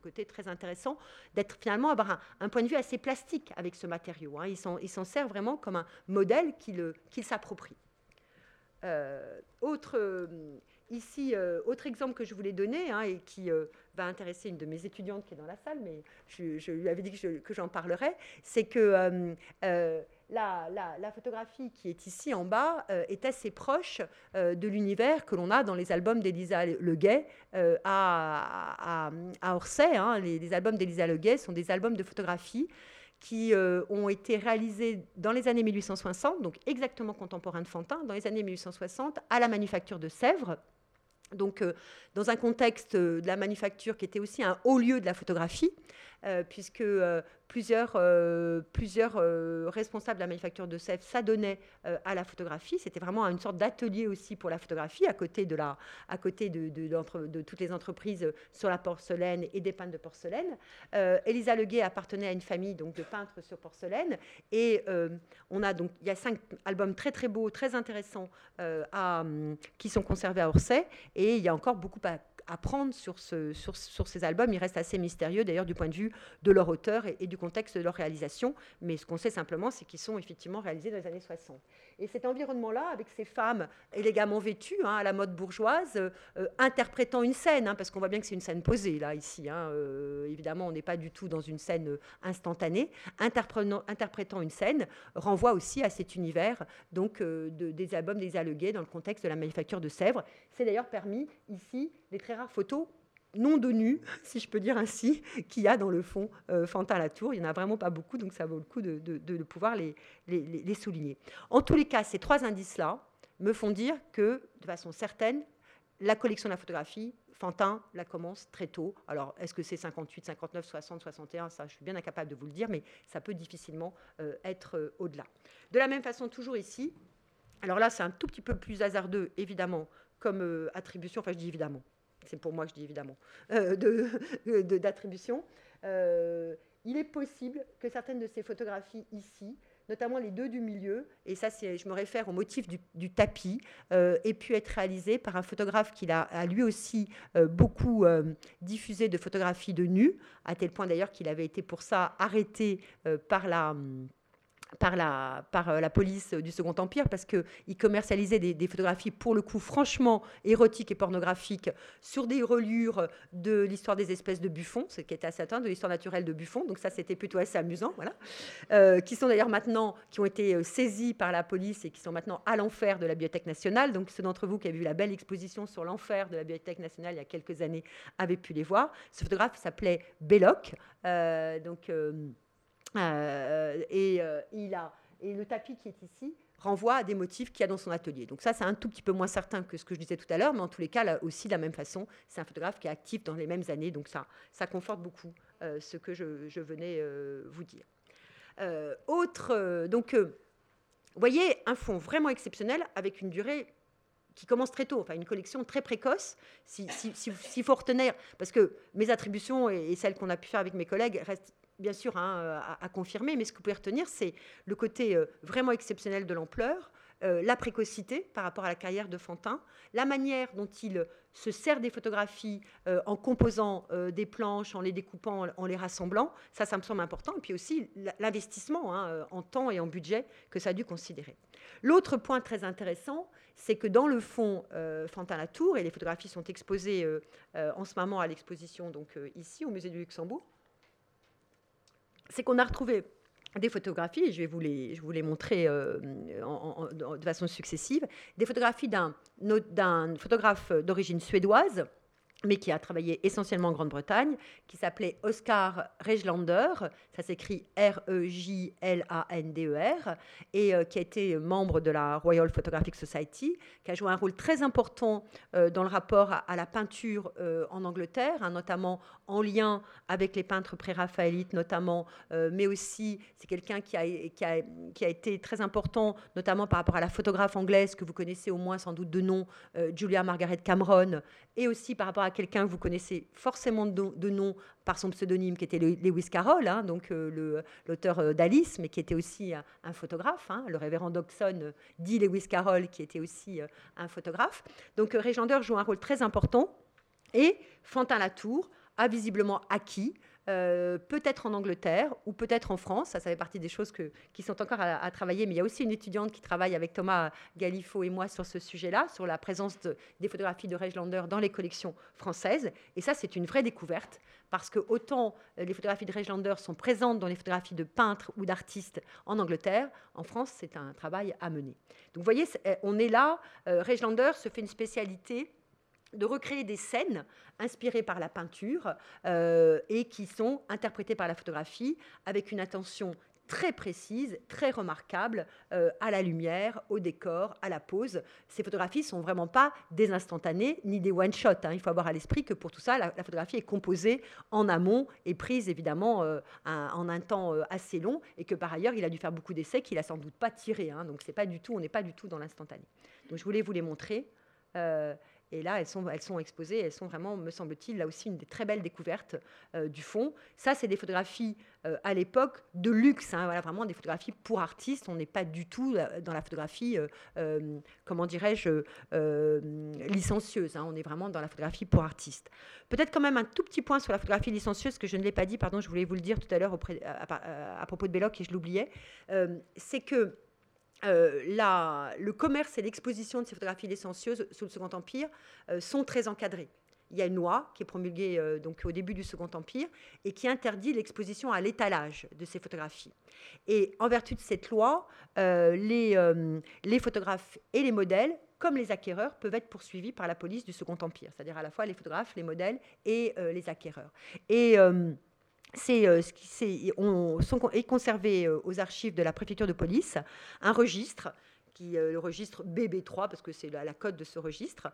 côté très intéressant d'être finalement avoir un, point de vue assez plastique avec ce matériau. Hein. Il s'en sert vraiment comme un modèle qu'il s'approprie. Euh, autre Ici, euh, autre exemple que je voulais donner hein, et qui euh, va intéresser une de mes étudiantes qui est dans la salle, mais je, lui avais dit que, j'en parlerais, c'est que euh, la, photographie qui est ici en bas est assez proche de l'univers que l'on a dans les albums d'Elisa Leguet à, à, Orsay. Hein. Les, albums d'Elisa Leguet sont des albums de photographie qui ont été réalisés dans les années 1860, donc exactement contemporains de Fantin, dans les années 1860, à la manufacture de Sèvres, donc, euh, dans un contexte euh, de la manufacture qui était aussi un haut lieu de la photographie, euh, puisque plusieurs, plusieurs responsables de la manufacture de Sèvres s'adonnaient à la photographie. C'était vraiment une sorte d'atelier aussi pour la photographie, à côté, de, toutes les entreprises sur la porcelaine et des peintres de porcelaine. Elisa Leguet appartenait à une famille de peintres sur porcelaine, et on a donc, il y a cinq albums très très beaux, très intéressants à, qui sont conservés à Orsay. Et il y a encore beaucoup à, apprendre sur, ce, sur, ces albums. Ils restent assez mystérieux d'ailleurs du point de vue de leur auteur et, du contexte de leur réalisation. Mais ce qu'on sait simplement, c'est qu'ils sont effectivement réalisés dans les années 60. Et cet environnement-là, avec ces femmes élégamment vêtues, hein, à la mode bourgeoise, euh, interprétant une scène, hein, parce qu'on voit bien que c'est une scène posée là, ici. Hein, euh, évidemment, on n'est pas du tout dans une scène euh, instantanée. Interprétant, une scène renvoie aussi à cet univers donc, de, des albums des Alleguets dans le contexte de la manufacture de Sèvres. C'est d'ailleurs permis ici les très rares photos non de nu, si je peux dire ainsi, qu'il y a dans le fond euh, Fantin-Latour. Il n'y en a vraiment pas beaucoup, donc ça vaut le coup de, pouvoir les, souligner. En tous les cas, ces trois indices-là me font dire que, de façon certaine, la collection de la photographie, Fantin la commence très tôt. Alors, est-ce que c'est 58, 59, 60, 61 Ça, je suis bien incapable de vous le dire, mais ça peut difficilement euh, être euh, au-delà. De la même façon, toujours ici, Alors là, c'est un tout petit peu plus hasardeux, évidemment, comme attribution. Enfin, je dis évidemment. C'est pour moi que je dis évidemment. d'attribution. il est possible que certaines de ces photographies ici notamment les deux du milieu, et ça je me réfère au motif du, tapis, euh, ait pu être réalisé par un photographe qui a, lui aussi euh, beaucoup euh, diffusé de photographies de nus, à tel point d'ailleurs qu'il avait été pour ça arrêté par la par la, par euh, la police du Second Empire parce qu'ils commercialisaient des, photographies pour le coup franchement érotiques et pornographiques sur des reliures de l'histoire des espèces de Buffon, ce qui était assez atteint, de l'histoire naturelle de Buffon. Donc ça c'était plutôt assez amusant, voilà. Euh, qui sont d'ailleurs maintenant, qui ont été euh, saisis par la police et qui sont maintenant à l'enfer de la Bibliothèque nationale. Donc ceux d'entre vous qui avaient vu la belle exposition sur l'enfer de la Bibliothèque nationale il y a quelques années avaient pu les voir. Ce photographe s'appelait Belloc. donc euh, et, euh, et le tapis qui est ici renvoie à des motifs qu'il y a dans son atelier. Donc ça, c'est un tout petit peu moins certain que ce que je disais tout à l'heure, mais en tous les cas, là aussi, de la même façon, c'est un photographe qui est actif dans les mêmes années, donc ça, ça conforte beaucoup euh, ce que je, venais vous dire. autre, donc, vous voyez, un fond vraiment exceptionnel avec une durée qui commence très tôt, enfin une collection très précoce, s'il si, faut retenir, parce que mes attributions et celles qu'on a pu faire avec mes collègues restent bien sûr hein, euh, à, confirmer, mais ce que vous pouvez retenir, c'est le côté euh, vraiment exceptionnel de l'ampleur, euh, la précocité par rapport à la carrière de Fantin, la manière dont il se sert des photographies en composant des planches, en les découpant, en, les rassemblant, ça, ça me semble important, et puis aussi l'investissement hein, en temps et en budget que ça a dû considérer. L'autre point très intéressant, c'est que dans le fond Fantin-Latour, et les photographies sont exposées en ce moment à l'exposition ici au musée du Luxembourg, c'est qu'on a retrouvé des photographies, je vais vous les, montrer euh, de façon successive, des photographies d'un photographe d'origine suédoise mais qui a travaillé essentiellement en Grande-Bretagne, qui s'appelait Oscar Reglander, ça s'écrit R-E-J-L-A-N-D-E-R, e et euh, qui a été membre de la Royal Photographic Society, qui a joué un rôle très important euh, dans le rapport à, la peinture en Angleterre, hein, notamment en lien avec les peintres pré-raphaélites, notamment, mais aussi c'est quelqu'un qui a, été très important, notamment par rapport à la photographe anglaise que vous connaissez au moins sans doute de nom, Julia Margaret Cameron, et aussi par rapport à quelqu'un que vous connaissez forcément de, nom par son pseudonyme, qui était Lewis Carroll, hein, donc euh, l'auteur euh, d'Alice, mais qui était aussi un, photographe. Hein. le révérend Dodson euh, dit Lewis Carroll, qui était aussi un photographe. Donc Régender joue un rôle très important. Et Fantin Latour a visiblement acquis euh, peut-être en Angleterre ou peut-être en France. Ça, ça fait partie des choses qui sont encore à, travailler. Mais il y a aussi une étudiante qui travaille avec Thomas Galifo et moi sur ce sujet-là, sur la présence des photographies de Regelander dans les collections françaises. Et ça, c'est une vraie découverte parce que autant euh, les photographies de Regelander sont présentes dans les photographies de peintres ou d'artistes en Angleterre, en France, c'est un travail à mener. Donc vous voyez, on est là, euh, se fait une spécialité de recréer des scènes inspirées par la peinture euh, et qui sont interprétées par la photographie avec une attention très précise, très remarquable euh, à la lumière, au décor, à la pose. Ces photographies sont vraiment pas des instantanées ni des one-shots. Hein. Il faut avoir à l'esprit que pour tout ça, la, photographie est composée en amont et prise évidemment euh, en un temps assez long et que par ailleurs, il a dû faire beaucoup d'essais qu'il a sans doute pas tirés. Hein. Donc c'est pas du tout, on n'est pas du tout dans l'instantané. Donc je voulais vous les montrer. Et là, elles sont, exposées, elles sont vraiment, me semble-t-il, là aussi une des très belles découvertes euh, du fond. Ça, c'est des photographies euh, à l'époque de luxe, hein, voilà, vraiment des photographies pour artistes. On n'est pas du tout euh, dans la photographie, comment dirais-je, licencieuse. Hein. on est vraiment dans la photographie pour artistes. Peut-être quand même un tout petit point sur la photographie licencieuse, que je ne l'ai pas dit, pardon, je voulais vous le dire tout à l'heure à, à, propos de Belloc et je l'oubliais. c'est que euh, le commerce et l'exposition de ces photographies licencieuses sous le Second Empire euh, sont très encadrés. Il y a une loi qui est promulguée euh, donc au début du Second Empire et qui interdit l'exposition à l'étalage de ces photographies. Et en vertu de cette loi, les, les photographes et les modèles comme les acquéreurs, peuvent être poursuivis par la police du Second Empire, c'est-à-dire à la fois les photographes, les modèles et les acquéreurs. Et c'est euh, ce qui est, conservé euh, aux archives de la préfecture de police un registre qui, euh, le registre BB3, parce que c'est la, la, code de ce registre,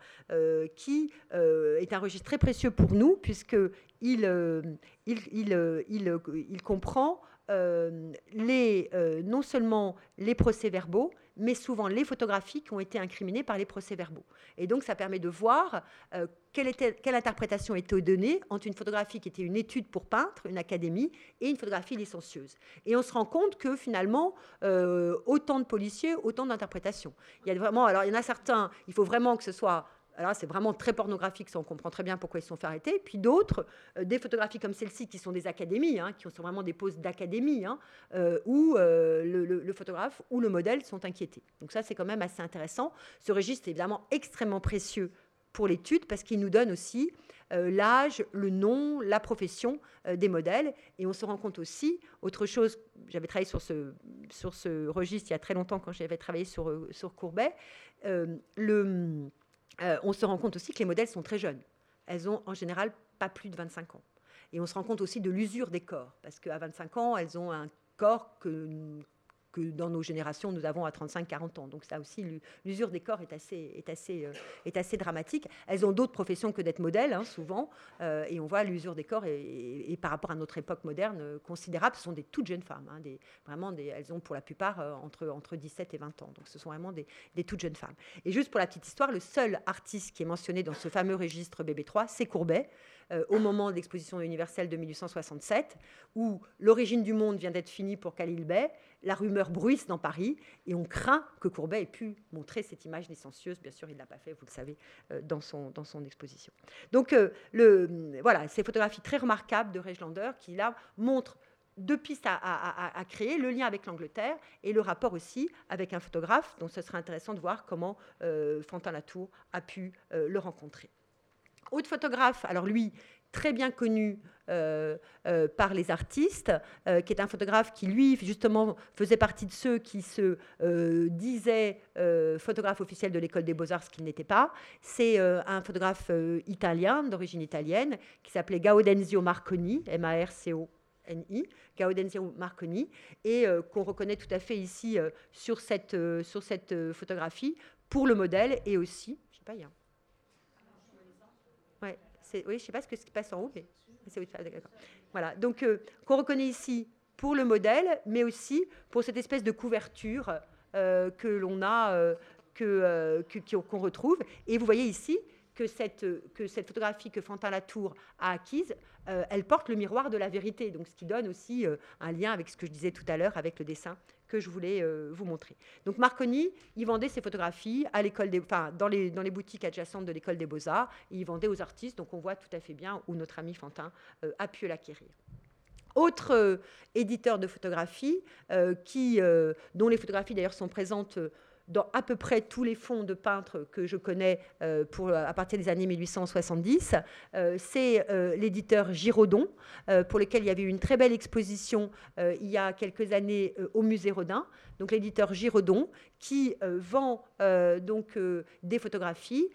qui est un registre très précieux pour nous, puisqu'il il, il, il, comprend les, non seulement les procès-verbaux, mais souvent les photographies qui ont été incriminées par les procès-verbaux. Et donc, ça permet de voir euh, quelle, interprétation était donnée entre une photographie qui était une étude pour peintre, une académie, et une photographie licencieuse. Et on se rend compte que finalement, euh, autant de policiers, autant d'interprétations. Il y a vraiment, alors il y en a certains, il faut vraiment que ce soit alors c'est vraiment très pornographique, ça on comprend très bien pourquoi ils se sont fait arrêter. Puis d'autres, euh, des photographies comme celle-ci, qui sont des académies, hein, qui sont vraiment des poses d'académie, hein, euh, où euh, le, photographe ou le modèle sont inquiétés. Donc ça c'est quand même assez intéressant. Ce registre est évidemment extrêmement précieux pour l'étude parce qu'il nous donne aussi l'âge, le nom, la profession des modèles. Et on se rend compte aussi, autre chose, j'avais travaillé sur ce, sur ce registre il y a très longtemps quand j'avais travaillé sur, sur Courbet, le euh, on se rend compte aussi que les modèles sont très jeunes. Elles ont en général pas plus de 25 ans. Et on se rend compte aussi de l'usure des corps, parce qu'à 25 ans, elles ont un corps que, que dans nos générations, nous avons à 35-40 ans. Donc ça aussi, l'usure des corps est assez, est, assez, euh, est assez dramatique. Elles ont d'autres professions que d'être modèles, hein, souvent, euh, et on voit l'usure des corps, et, par rapport à notre époque moderne, euh, considérable. Ce sont des toutes jeunes femmes, hein, des, vraiment, des, elles ont pour la plupart entre, entre 17 et 20 ans. Donc ce sont vraiment des, des, toutes jeunes femmes. Et juste pour la petite histoire, le seul artiste qui est mentionné dans ce fameux registre BB3, c'est Courbet. Au moment de l'exposition universelle de 1867, où l'origine du monde vient d'être finie pour Khalil Bey, la rumeur bruisse dans Paris et on craint que Courbet ait pu montrer cette image licencieuse. Bien sûr, il ne l'a pas fait, vous le savez, euh, dans, son, dans son exposition. Donc, euh, voilà, ces photographies très remarquables de Regelander qui, là, montrent deux pistes à, créer, le lien avec l'Angleterre et le rapport aussi avec un photographe, donc ce serait intéressant de voir comment euh, Fantin Latour a pu le rencontrer. Autre photographe, alors lui, très bien connu euh, euh, par les artistes, euh, qui est un photographe qui, lui, justement, faisait partie de ceux qui se disaient photographe officiel de l'école des beaux-arts, ce qu'il n'était pas. C'est un photographe italien, d'origine italienne, qui s'appelait Gaudenzio Marconi, M-A-R-C-O-N-I, Gaudenzio Marconi, et qu'on reconnaît tout à fait ici sur, cette, sur cette photographie pour le modèle et aussi, je sais pas, il y a. Oui, je sais pas ce, que, ce qui passe en haut, mais voilà, donc euh, qu'on reconnaît ici pour le modèle, mais aussi pour cette espèce de couverture euh, que l'on a, euh, que, qu'on retrouve. Et vous voyez ici que cette, que cette photographie que Fantin Latour a acquise, elle porte le miroir de la vérité, donc ce qui donne aussi un lien avec ce que je disais tout à l'heure, avec le dessin que je voulais vous montrer. Donc Marconi, il vendait ses photographies à l'école enfin, dans, les, dans les boutiques adjacentes de l'école des beaux-arts, il vendait aux artistes, donc on voit tout à fait bien où notre ami Fantin a pu l'acquérir. Autre éditeur de photographies, qui, dont les photographies d'ailleurs sont présentes dans à peu près tous les fonds de peintres que je connais euh, pour, à partir des années 1870. Euh, c'est euh, l'éditeur Giraudon, pour lequel il y avait eu une très belle exposition il y a quelques années au musée Rodin. Donc l'éditeur Giraudon qui vend donc des photographies.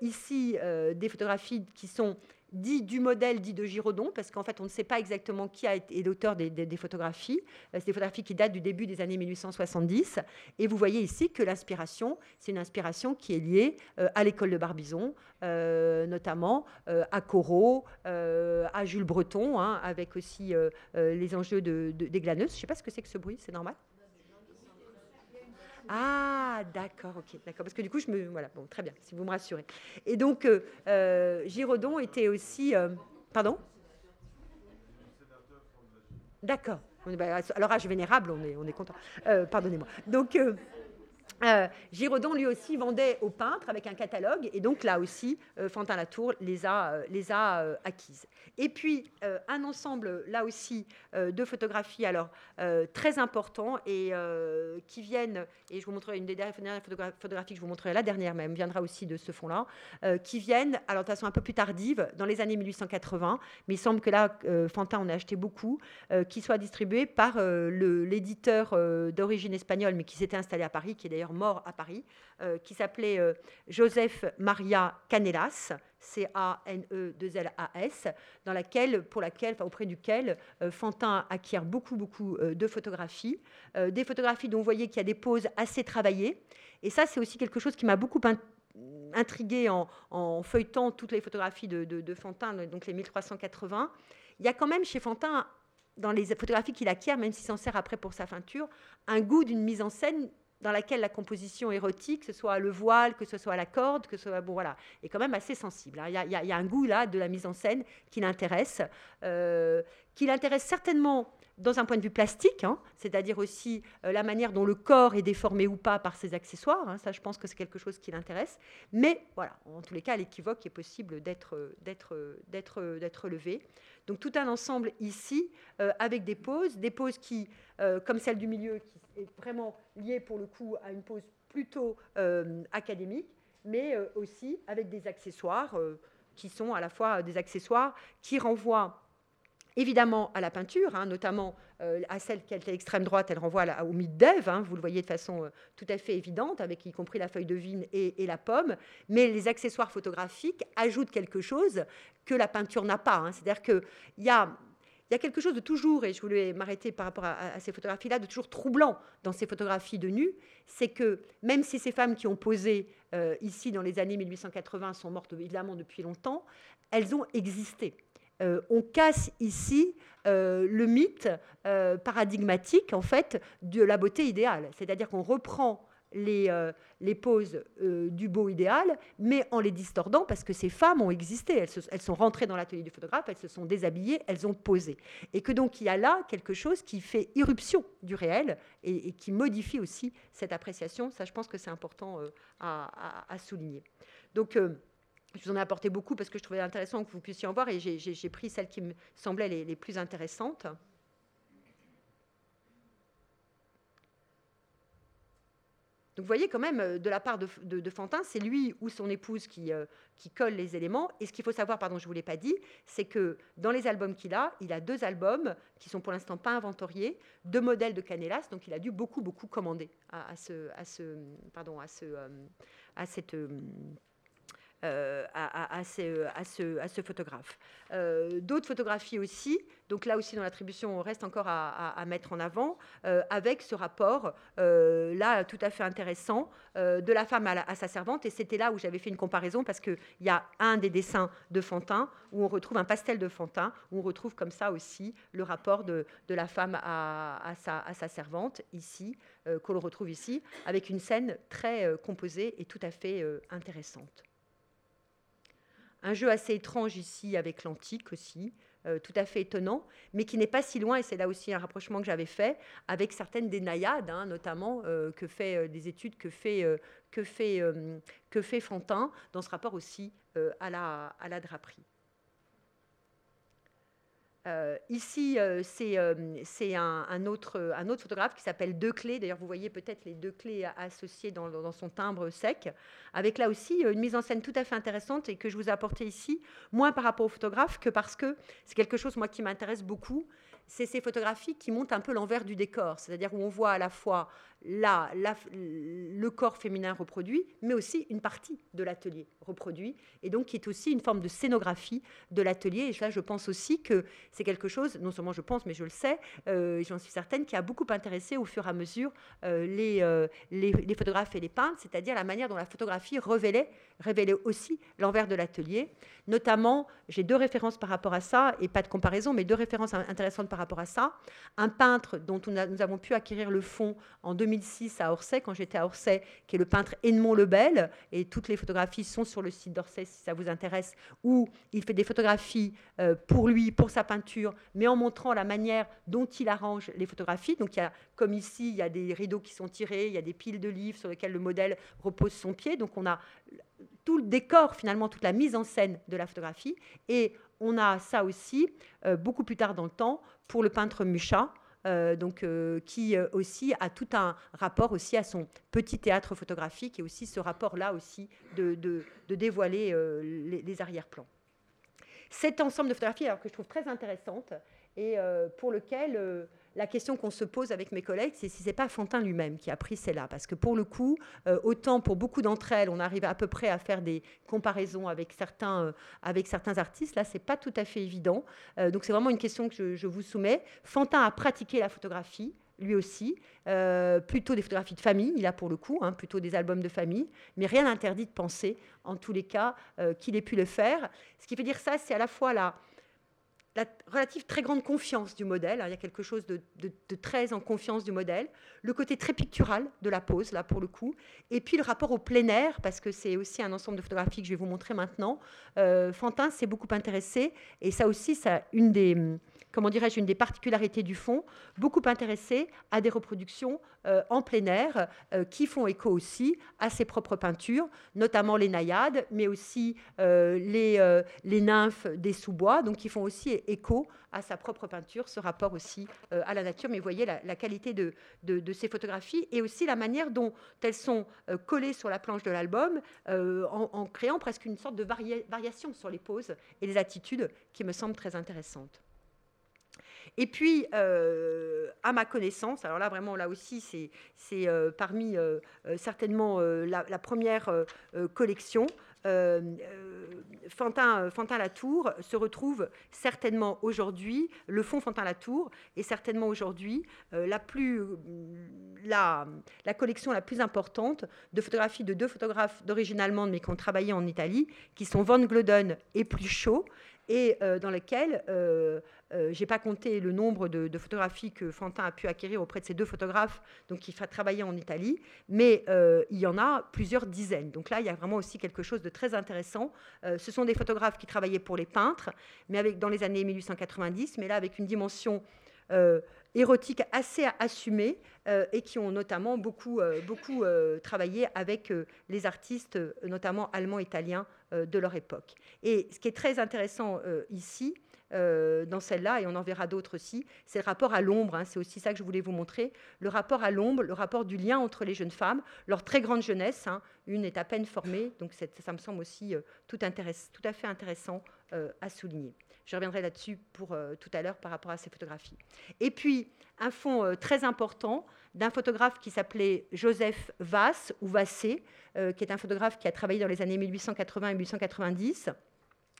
ici, des photographies qui sont dit du modèle dit de Giraudon, parce qu'en fait, on ne sait pas exactement qui a été l'auteur des, photographies. Euh, c'est des photographies qui datent du début des années 1870. Et vous voyez ici que l'inspiration, c'est une inspiration qui est liée euh, à l'école de Barbizon, euh, notamment à Corot, à Jules Breton, hein, avec aussi les enjeux de, des glaneuses. Je ne sais pas ce que c'est que ce bruit, c'est normal? Ah, d'accord, ok, d'accord. Parce que du coup, je me. Voilà, bon, très bien, si vous me rassurez. Et donc, euh, euh Giraudon était aussi. Euh, pardon? D'accord. Bah, alors, âge vénérable, on est, on est content. Pardonnez-moi. Donc. Euh, Giraudon, lui aussi, vendait aux peintres avec un catalogue, et donc là aussi, euh, Fantin Latour les a, euh, acquises. Et puis, un ensemble, là aussi, de photographies alors très importants et qui viennent, et je vous montrerai une des dernières photographies que je vous montrerai, la dernière même, viendra aussi de ce fond-là, qui viennent, alors de façon un peu plus tardive, dans les années 1880, mais il semble que là, Fantin en a acheté beaucoup, qui soient distribués par l'éditeur d'origine espagnole, mais qui s'était installé à Paris, qui est d'ailleurs mort à Paris, euh, qui s'appelait euh, Joseph Maria Canelas, C-A-N-E-2-L-A-S, dans laquelle, pour laquelle, auprès duquel euh, Fantin acquiert beaucoup, beaucoup de photographies, des photographies dont vous voyez qu'il y a des poses assez travaillées. Et ça, c'est aussi quelque chose qui m'a beaucoup intrigué en, feuilletant toutes les photographies de, de, Fantin, donc les 1380. Il y a quand même chez Fantin dans les photographies qu'il acquiert, même s'il s'en sert après pour sa peinture, un goût d'une mise en scène dans laquelle la composition érotique, que ce soit le voile, que ce soit la corde, que ce soit bon voilà, est quand même assez sensible. Hein. Il y, a, un goût là de la mise en scène qui l'intéresse, euh, qui l'intéresse certainement dans un point de vue plastique, hein, c'est-à-dire aussi euh, la manière dont le corps est déformé ou pas par ses accessoires. Hein. ça, je pense que c'est quelque chose qui l'intéresse. Mais voilà, en tous les cas, l'équivoque est possible d'être levé. Donc tout un ensemble ici euh, avec des poses, des poses qui, comme celle du milieu, qui est vraiment lié pour le coup à une pose plutôt euh, académique, mais euh, aussi avec des accessoires euh, qui sont à la fois des accessoires qui renvoient évidemment à la peinture, hein, notamment à celle qui est extrême droite, elle renvoie au mythe d'Ève, hein, vous le voyez de façon tout à fait évidente, avec y compris la feuille de vigne et, la pomme, mais les accessoires photographiques ajoutent quelque chose que la peinture n'a pas. Hein. C'est-à-dire qu'il y a il y a quelque chose de toujours, et je voulais m'arrêter par rapport à, ces photographies-là, de toujours troublant dans ces photographies de nu, c'est que même si ces femmes qui ont posé euh, ici dans les années 1880 sont mortes évidemment depuis longtemps, elles ont existé. Euh, on casse ici euh, le mythe paradigmatique en fait de la beauté idéale, c'est-à-dire qu'on reprend les, euh, poses euh, du beau idéal, mais en les distordant parce que ces femmes ont existé. Elles, sont rentrées dans l'atelier du photographe, elles se sont déshabillées, elles ont posé. Et que donc il y a là quelque chose qui fait irruption du réel et, qui modifie aussi cette appréciation. Ça, je pense que c'est important euh, à, à, souligner. Donc, je vous en ai apporté beaucoup parce que je trouvais intéressant que vous puissiez en voir et j'ai pris celles qui me semblaient les, plus intéressantes. Donc vous voyez quand même, euh, de la part de, Fantin, c'est lui ou son épouse qui, euh, qui colle les éléments. Et ce qu'il faut savoir, pardon, je ne vous l'ai pas dit, c'est que dans les albums qu'il a, il a deux albums qui sont pour l'instant pas inventoriés, deux modèles de Canelas, donc il a dû beaucoup, beaucoup commander à, ce, pardon, à, ce, euh, à cette... à, ce, à, ce, photographe. Euh, d'autres photographies aussi, donc là aussi dans l'attribution, on reste encore à, mettre en avant, euh, avec ce rapport, là tout à fait intéressant, de la femme à, sa servante. Et c'était là où j'avais fait une comparaison, parce qu'il y a un des dessins de Fantin, où on retrouve un pastel de Fantin, où on retrouve comme ça aussi le rapport de, la femme à, sa, sa, servante, ici, qu'on retrouve ici, avec une scène très composée et tout à fait intéressante. Un jeu assez étrange ici avec l'antique aussi, euh, tout à fait étonnant, mais qui n'est pas si loin, et c'est là aussi un rapprochement que j'avais fait, avec certaines des naïades, hein, notamment, euh, que fait euh, des études que fait, Fantin, dans ce rapport aussi à la draperie. Euh, ici, euh, c'est euh, un, autre, photographe qui s'appelle Deux Clés. D'ailleurs, vous voyez peut-être les deux clés associées dans, dans, son timbre sec, avec là aussi une mise en scène tout à fait intéressante et que je vous ai apportée ici, moins par rapport au photographe que parce que c'est quelque chose, moi, qui m'intéresse beaucoup. C'est ces photographies qui montent un peu l'envers du décor, c'est-à-dire où on voit à la fois le corps féminin reproduit, mais aussi une partie de l'atelier reproduit, et donc qui est aussi une forme de scénographie de l'atelier. Et là, je pense aussi que c'est quelque chose, non seulement je pense, mais je le sais, euh, j'en suis certaine, qui a beaucoup intéressé au fur et à mesure euh, euh, les, photographes et les peintres, c'est-à-dire la manière dont la photographie révélait, aussi l'envers de l'atelier. Notamment, j'ai deux références par rapport à ça, et pas de comparaison, mais deux références intéressantes par rapport à ça. Un peintre dont nous avons pu acquérir le fond en 2006 à Orsay, quand j'étais à Orsay, qui est le peintre Edmond Lebel, et toutes les photographies sont sur le site d'Orsay si ça vous intéresse, où il fait des photographies euh, pour lui, pour sa peinture, mais en montrant la manière dont il arrange les photographies. Donc il y a, comme ici, il y a des rideaux qui sont tirés, il y a des piles de livres sur lesquels le modèle repose son pied. Donc on a tout le décor, finalement, toute la mise en scène de la photographie. Et on a ça aussi, euh, beaucoup plus tard dans le temps, pour le peintre Mucha, euh, donc, euh, qui euh, aussi a tout un rapport aussi à son petit théâtre photographique et aussi ce rapport-là aussi de, de, dévoiler les, les arrière-plans. Cet ensemble de photographies, alors que je trouve très intéressante et pour lequel la question qu'on se pose avec mes collègues, c'est si c'est pas Fantin lui-même qui a pris celle-là. Parce que pour le coup, euh, autant pour beaucoup d'entre elles, on arrive à peu près à faire des comparaisons avec certains, euh, artistes. Là, c'est pas tout à fait évident. Euh, donc c'est vraiment une question que je, vous soumets. Fantin a pratiqué la photographie lui aussi, plutôt des photographies de famille, il a pour le coup, hein, plutôt des albums de famille, mais rien n'interdit de penser, en tous les cas, qu'il ait pu le faire. Ce qui veut dire ça, c'est à la fois la, la relative très grande confiance du modèle. Il y a quelque chose de, très en confiance du modèle. Le côté très pictural de la pose, là pour le coup. Et puis le rapport au plein air, parce que c'est aussi un ensemble de photographies que je vais vous montrer maintenant. Euh, Fantin s'est beaucoup intéressé. Et ça aussi, ça une des comment dirais-je, une des particularités du fond, beaucoup intéressé à des reproductions euh, en plein air euh, qui font écho aussi à ses propres peintures, notamment les naïades, mais aussi euh, les, nymphes des sous-bois, donc qui font aussi écho à sa propre peinture, ce rapport aussi à la nature. Mais vous voyez la, qualité de, ces photographies et aussi la manière dont elles sont collées sur la planche de l'album, en, en, créant presque une sorte de variation sur les poses et les attitudes qui me semblent très intéressantes. Et puis, euh, à ma connaissance, alors là vraiment, là aussi, c'est euh, parmi euh, certainement la, première collection. Fantin, Latour se retrouve certainement aujourd'hui, le fonds Fantin Latour est certainement aujourd'hui la, la, la, collection la plus importante de photographies de deux photographes d'origine allemande mais qui ont travaillé en Italie, qui sont Van Gloden et Pluchot, et dans lequel euh, je n'ai pas compté le nombre de, photographies que Fantin a pu acquérir auprès de ces deux photographes, donc qui travailler en Italie, mais euh, il y en a plusieurs dizaines. Donc là, il y a vraiment aussi quelque chose de très intéressant. Euh, ce sont des photographes qui travaillaient pour les peintres, mais dans les années 1890, mais là avec une dimension érotique assez assumée et qui ont notamment beaucoup, beaucoup travaillé avec les artistes, notamment allemands, italiens de leur époque. Et ce qui est très intéressant ici, euh, dans celle-là, et on en verra d'autres aussi, c'est le rapport à l'ombre. Hein. c'est aussi ça que je voulais vous montrer. Le rapport à l'ombre, le rapport du lien entre les jeunes femmes, leur très grande jeunesse. Hein. une est à peine formée, donc ça me semble aussi euh, tout, à fait intéressant euh, à souligner. Je reviendrai là-dessus pour tout à l'heure par rapport à ces photographies. Et puis, un fond très important d'un photographe qui s'appelait Joseph Vass, ou Vassé, qui est un photographe qui a travaillé dans les années 1880 et 1890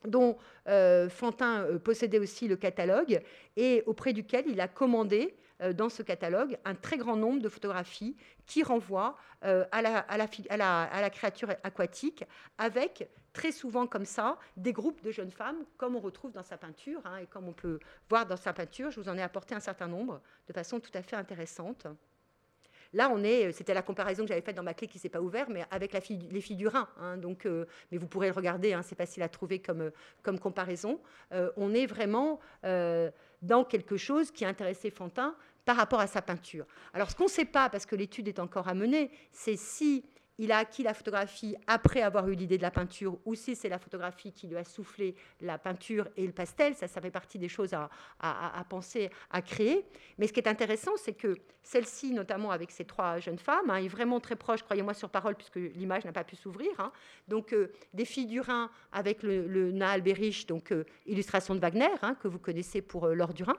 dont euh, Fantin euh, possédait aussi le catalogue et auprès duquel il a commandé euh, dans ce catalogue un très grand nombre de photographies qui renvoient à la, créature aquatique avec très souvent comme ça des groupes de jeunes femmes comme on retrouve dans sa peinture hein, et comme on peut voir dans sa peinture. Je vous en ai apporté un certain nombre de façon tout à fait intéressante. Là, on est, euh, c'était la comparaison que j'avais faite dans ma clé qui s'est pas ouverte, mais avec les filles du Rhin. Hein. donc, euh, mais vous pourrez le regarder, hein, c'est facile à trouver comme, euh, comme comparaison. on est vraiment dans quelque chose qui a intéressé Fantin par rapport à sa peinture. Alors, ce qu'on ne sait pas, parce que l'étude est encore à mener, c'est si il a acquis la photographie après avoir eu l'idée de la peinture, ou si c'est la photographie qui lui a soufflé la peinture et le pastel, ça, ça fait partie des choses à, penser, à créer. Mais ce qui est intéressant, c'est que celle-ci, notamment avec ces trois jeunes femmes, hein, est vraiment très proche, croyez-moi sur parole, puisque l'image n'a pas pu s'ouvrir. Hein. Donc, euh, des Rhin avec le, le Naal Berich, donc euh, illustration de Wagner, hein, que vous connaissez pour euh, l'or du Rhin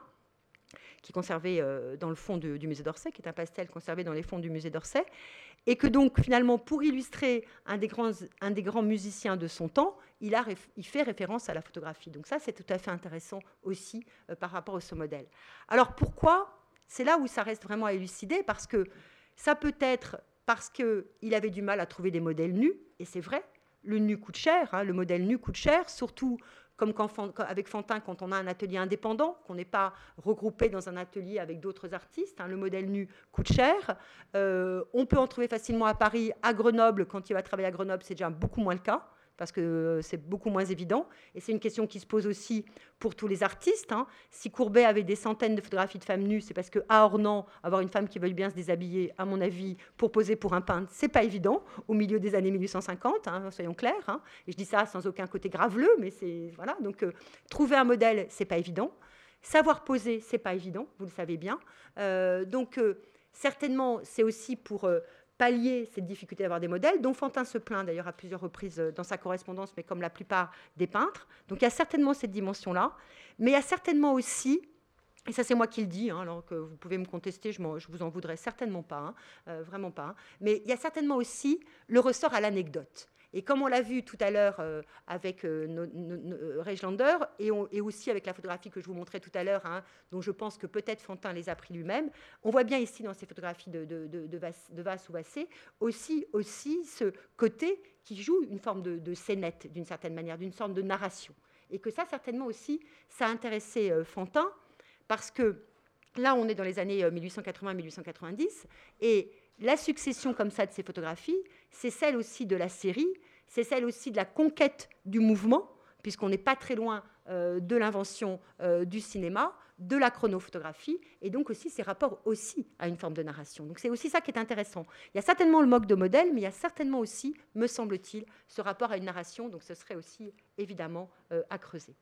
qui est conservé dans le fond du musée d'Orsay, qui est un pastel conservé dans les fonds du musée d'Orsay et que donc finalement, pour illustrer un des grands, un des grands musiciens de son temps, il fait référence à la photographie. Donc ça, c'est tout à fait intéressant aussi euh, par rapport à ce modèle. Alors pourquoi C'est là où ça reste vraiment à élucider, parce que ça peut être parce qu'il avait du mal à trouver des modèles nus, et c'est vrai, le nu coûte cher, hein, le modèle nu coûte cher, surtout comme avec Fantin, quand on a un atelier indépendant, qu'on n'est pas regroupé dans un atelier avec d'autres artistes, hein, le modèle nu coûte cher. Euh, on peut en trouver facilement à Paris, à Grenoble, quand il va travailler à Grenoble, c'est déjà beaucoup moins le cas parce que c'est beaucoup moins évident. Et c'est une question qui se pose aussi pour tous les artistes. Hein. Si Courbet avait des centaines de photographies de femmes nues, c'est parce qu'à Ornans, avoir une femme qui veuille bien se déshabiller, à mon avis, pour poser pour un peintre, c'est pas évident au milieu des années 1850, hein, soyons clairs. Hein. Et je dis ça sans aucun côté graveleux, mais c'est voilà. Donc euh, trouver un modèle, c'est pas évident. Savoir poser, c'est pas évident, vous le savez bien. Euh, donc euh, certainement, c'est aussi pour pallier cette difficulté d'avoir des modèles, dont Fantin se plaint d'ailleurs à plusieurs reprises euh, dans sa correspondance, mais comme la plupart des peintres. Donc il y a certainement cette dimension-là, mais il y a certainement aussi, et ça c'est moi qui le dis, hein, alors que vous pouvez me contester, je, ne vous en voudrais certainement pas, hein, euh, vraiment pas, hein. mais il y a certainement aussi le ressort à l'anecdote. Et comme on l'a vu tout à l'heure euh, avec euh, Regelander et, aussi avec la photographie que je vous montrais tout à l'heure, hein, dont je pense que peut-être Fantin les a pris lui-même, on voit bien ici dans ces photographies de, de, de, Vasse ou Vassé aussi, ce côté qui joue une forme de, scénette d'une certaine manière, d'une sorte de narration. Et que ça, certainement aussi, ça a intéressé Fantin, parce que là, on est dans les années 1880-1890, et la succession comme ça de ces photographies, c'est celle aussi de la série, c'est celle aussi de la conquête du mouvement, puisqu'on n'est pas très loin euh, de l'invention euh, du cinéma, de la chronophotographie, et donc aussi ces rapports aussi à une forme de narration. Donc c'est aussi ça qui est intéressant. Il y a certainement le moque de modèle, mais il y a certainement aussi, me semble-t-il, ce rapport à une narration, donc ce serait aussi évidemment euh, à creuser.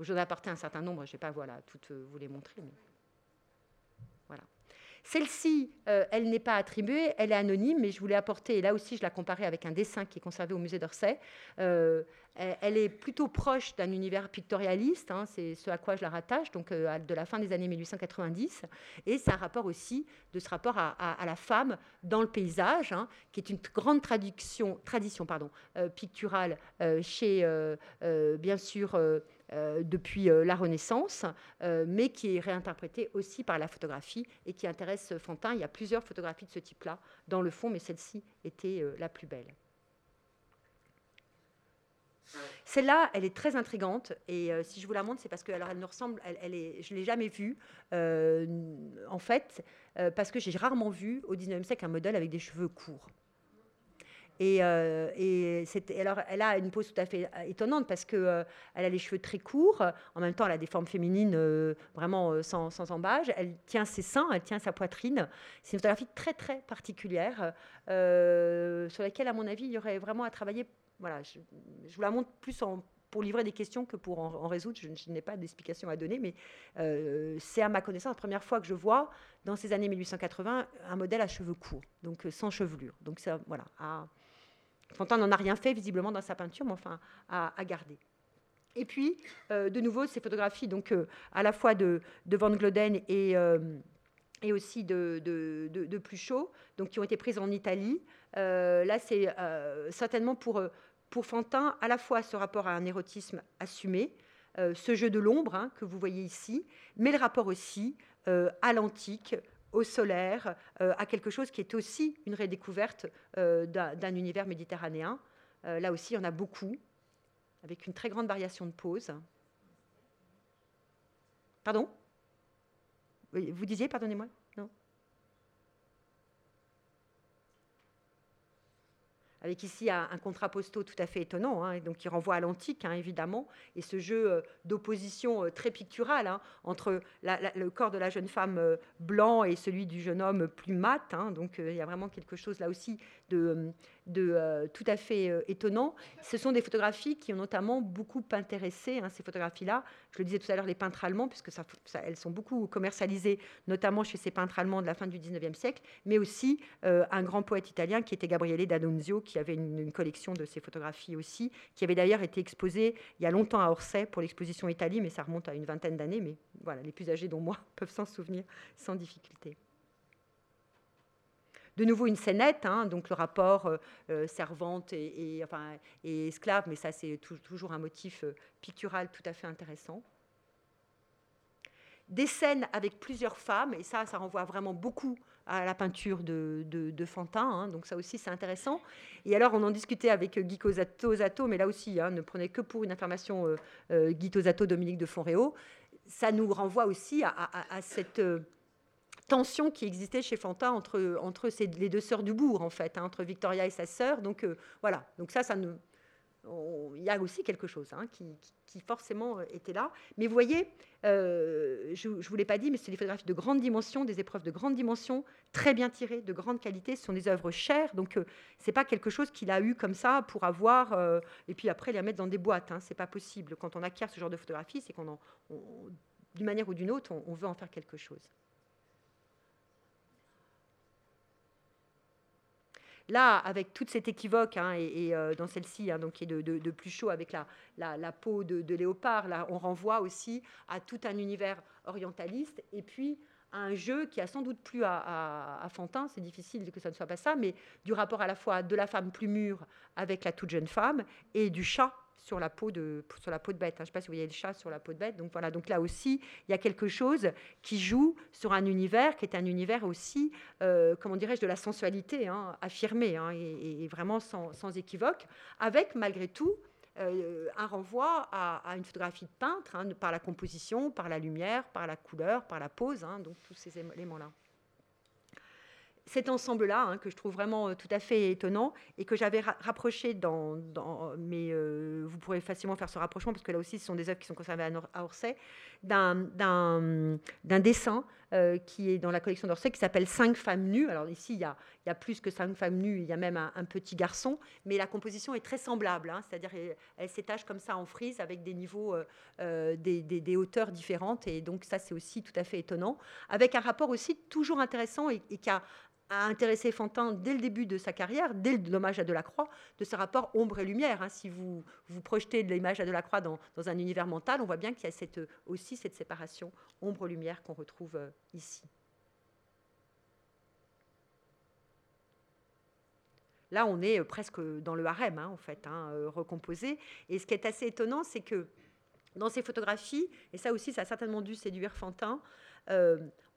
J'en ai apporté un certain nombre, je ne vais pas voilà, toutes vous les montrer. Mais... Celle-ci, euh, elle n'est pas attribuée, elle est anonyme, mais je voulais apporter, et là aussi je la comparais avec un dessin qui est conservé au musée d'Orsay, euh, elle est plutôt proche d'un univers pictorialiste, hein, c'est ce à quoi je la rattache, donc euh, de la fin des années 1890, et c'est un rapport aussi de ce rapport à, la femme dans le paysage, hein, qui est une grande tradition, tradition pardon, picturale chez, bien sûr, depuis euh, la Renaissance, euh, mais qui est réinterprétée aussi par la photographie et qui intéresse Fantin. Il y a plusieurs photographies de ce type-là dans le fond, mais celle-ci était la plus belle. Celle-là, elle est très intrigante et si je vous la montre, c'est parce que alors elle me ressemble, elle, est, je l'ai jamais vue en fait, parce que j'ai rarement vu au 19e siècle un modèle avec des cheveux courts. Et, euh, alors, elle a une pose tout à fait euh, étonnante parce qu'elle euh, a les cheveux très courts. En même temps, elle a des formes féminines vraiment sans, sans. Elle tient ses seins, elle tient sa poitrine. C'est une photographie très, très particulière sur laquelle, à mon avis, il y aurait vraiment à travailler. Voilà, je, vous la montre plus pour livrer des questions que pour en, résoudre. Je, n'ai pas d'explication à donner, mais c'est à ma connaissance la première fois que je vois, dans ces années 1880, un modèle à cheveux courts, donc sans chevelure. Donc ça, voilà, Fontaine n'en a rien fait visiblement dans sa peinture, mais enfin à, garder. Et puis, euh, de nouveau, ces photographies, donc euh, à la fois de, Van Gloden et, euh, et aussi de, de, de, Pluchot, donc qui ont été prises en Italie. là, c'est certainement pour, pour Fantin à la fois ce rapport à un érotisme assumé, ce jeu de l'ombre hein, que vous voyez ici, mais le rapport aussi à l'antique, au solaire, euh, à quelque chose qui est aussi une redécouverte euh, d'un univers méditerranéen. Euh, là aussi, il y en a beaucoup, avec une très grande variation de poses. Pardon? Vous disiez, pardonnez-moi? Avec ici un, contrat contrapposto tout à fait étonnant, hein, donc qui renvoie à l'antique, hein, évidemment, et ce jeu euh, d'opposition euh, très picturale hein, entre le corps de la jeune femme euh, blanc et celui du jeune homme plus mat. donc il y a vraiment quelque chose là aussi de, de tout à fait étonnant. Ce sont des photographies qui ont notamment beaucoup intéressé, ces photographies-là. Je le disais tout à l'heure, les peintres allemands, puisque elles sont beaucoup commercialisées, notamment chez ces peintres allemands de la fin du 19e siècle, mais aussi un grand poète italien qui était Gabriele D'Annunzio, qui avait une, collection de ses photographies aussi, qui avait d'ailleurs été exposée il y a longtemps à Orsay pour l'exposition Italie, mais ça remonte à une vingtaine d'années. Mais voilà, les plus âgés dont moi peuvent s'en souvenir sans difficulté. De nouveau une scénette, hein, donc le rapport euh, euh, servante et, esclave, mais ça c'est toujours un motif euh, pictural tout à fait intéressant des scènes avec plusieurs femmes, et ça, ça renvoie vraiment beaucoup à la peinture de, Fantin, hein, donc ça aussi c'est intéressant. Et alors on en discutait avec Guy Tosato, mais là aussi, hein, ne prenez que pour une information euh, Guy Tosato, Dominique de Fontréau, ça nous renvoie aussi à, cette tension qui existait chez Fantin entre, entre les deux sœurs du bourg, en fait, hein, entre Victoria et sa sœur. Donc voilà, donc ça, ça il y a aussi quelque chose hein, qui, forcément euh, était là. Mais vous voyez, euh, je ne vous l'ai pas dit, mais c'est des photographies de grande dimension, des épreuves de grande dimension, très bien tirées, de grande qualité. Ce sont des œuvres chères, donc euh, ce n'est pas quelque chose qu'il a eu comme ça pour avoir, et puis après les mettre dans des boîtes. Hein, ce n'est pas possible. Quand on acquiert ce genre de photographie, c'est qu'on, d'une manière ou d'une autre, on veut en faire quelque chose. Là, avec toute cette équivoque, hein, et, euh, dans celle-ci, hein, donc qui est de, plus chaud avec la, peau de, léopard, là, on renvoie aussi à tout un univers orientaliste, et puis à un jeu qui a sans doute plu à, Fantin, c'est difficile que ça ne soit pas ça, mais du rapport à la fois de la femme plus mûre avec la toute jeune femme, et du chat sur la peau de, sur la peau de bête. Hein. Je ne sais pas si vous voyez le chat sur la peau de bête. Donc voilà, donc là aussi, il y a quelque chose qui joue sur un univers qui est un univers aussi, euh, comment dirais-je, de la sensualité hein, affirmée hein, et, vraiment sans, équivoque, avec malgré tout un renvoi à, une photographie de peintre, par la composition, par la lumière, par la couleur, par la pose, donc tous ces éléments-là cet ensemble-là, hein, que je trouve vraiment euh, tout à fait étonnant et que j'avais rapproché dans, mais euh, vous pourrez facilement faire ce rapprochement parce que là aussi, ce sont des œuvres qui sont conservées à, Orsay, d'un dessin euh, qui est dans la collection d'Orsay qui s'appelle Cinq femmes nues. Alors ici, il y, a, plus que cinq femmes nues, il y a même un, petit garçon, mais la composition est très semblable, hein, c'est-à-dire elle, s'étage comme ça en frise avec des niveaux, des, des, hauteurs différentes, et donc ça, c'est aussi tout à fait étonnant, avec un rapport aussi toujours intéressant et qui a a intéressé Fantin dès le début de sa carrière, dès l'hommage à Delacroix, de ce rapport ombre et lumière. Hein. Si vous vous projetez de l'image à Delacroix dans, un univers mental, on voit bien qu'il y a aussi cette séparation ombre-lumière qu'on retrouve euh, ici. Là, on est euh, presque dans le harem, hein, en fait, hein, euh, recomposé. Et ce qui est assez étonnant, c'est que dans ces photographies, et ça aussi, ça a certainement dû séduire Fantin,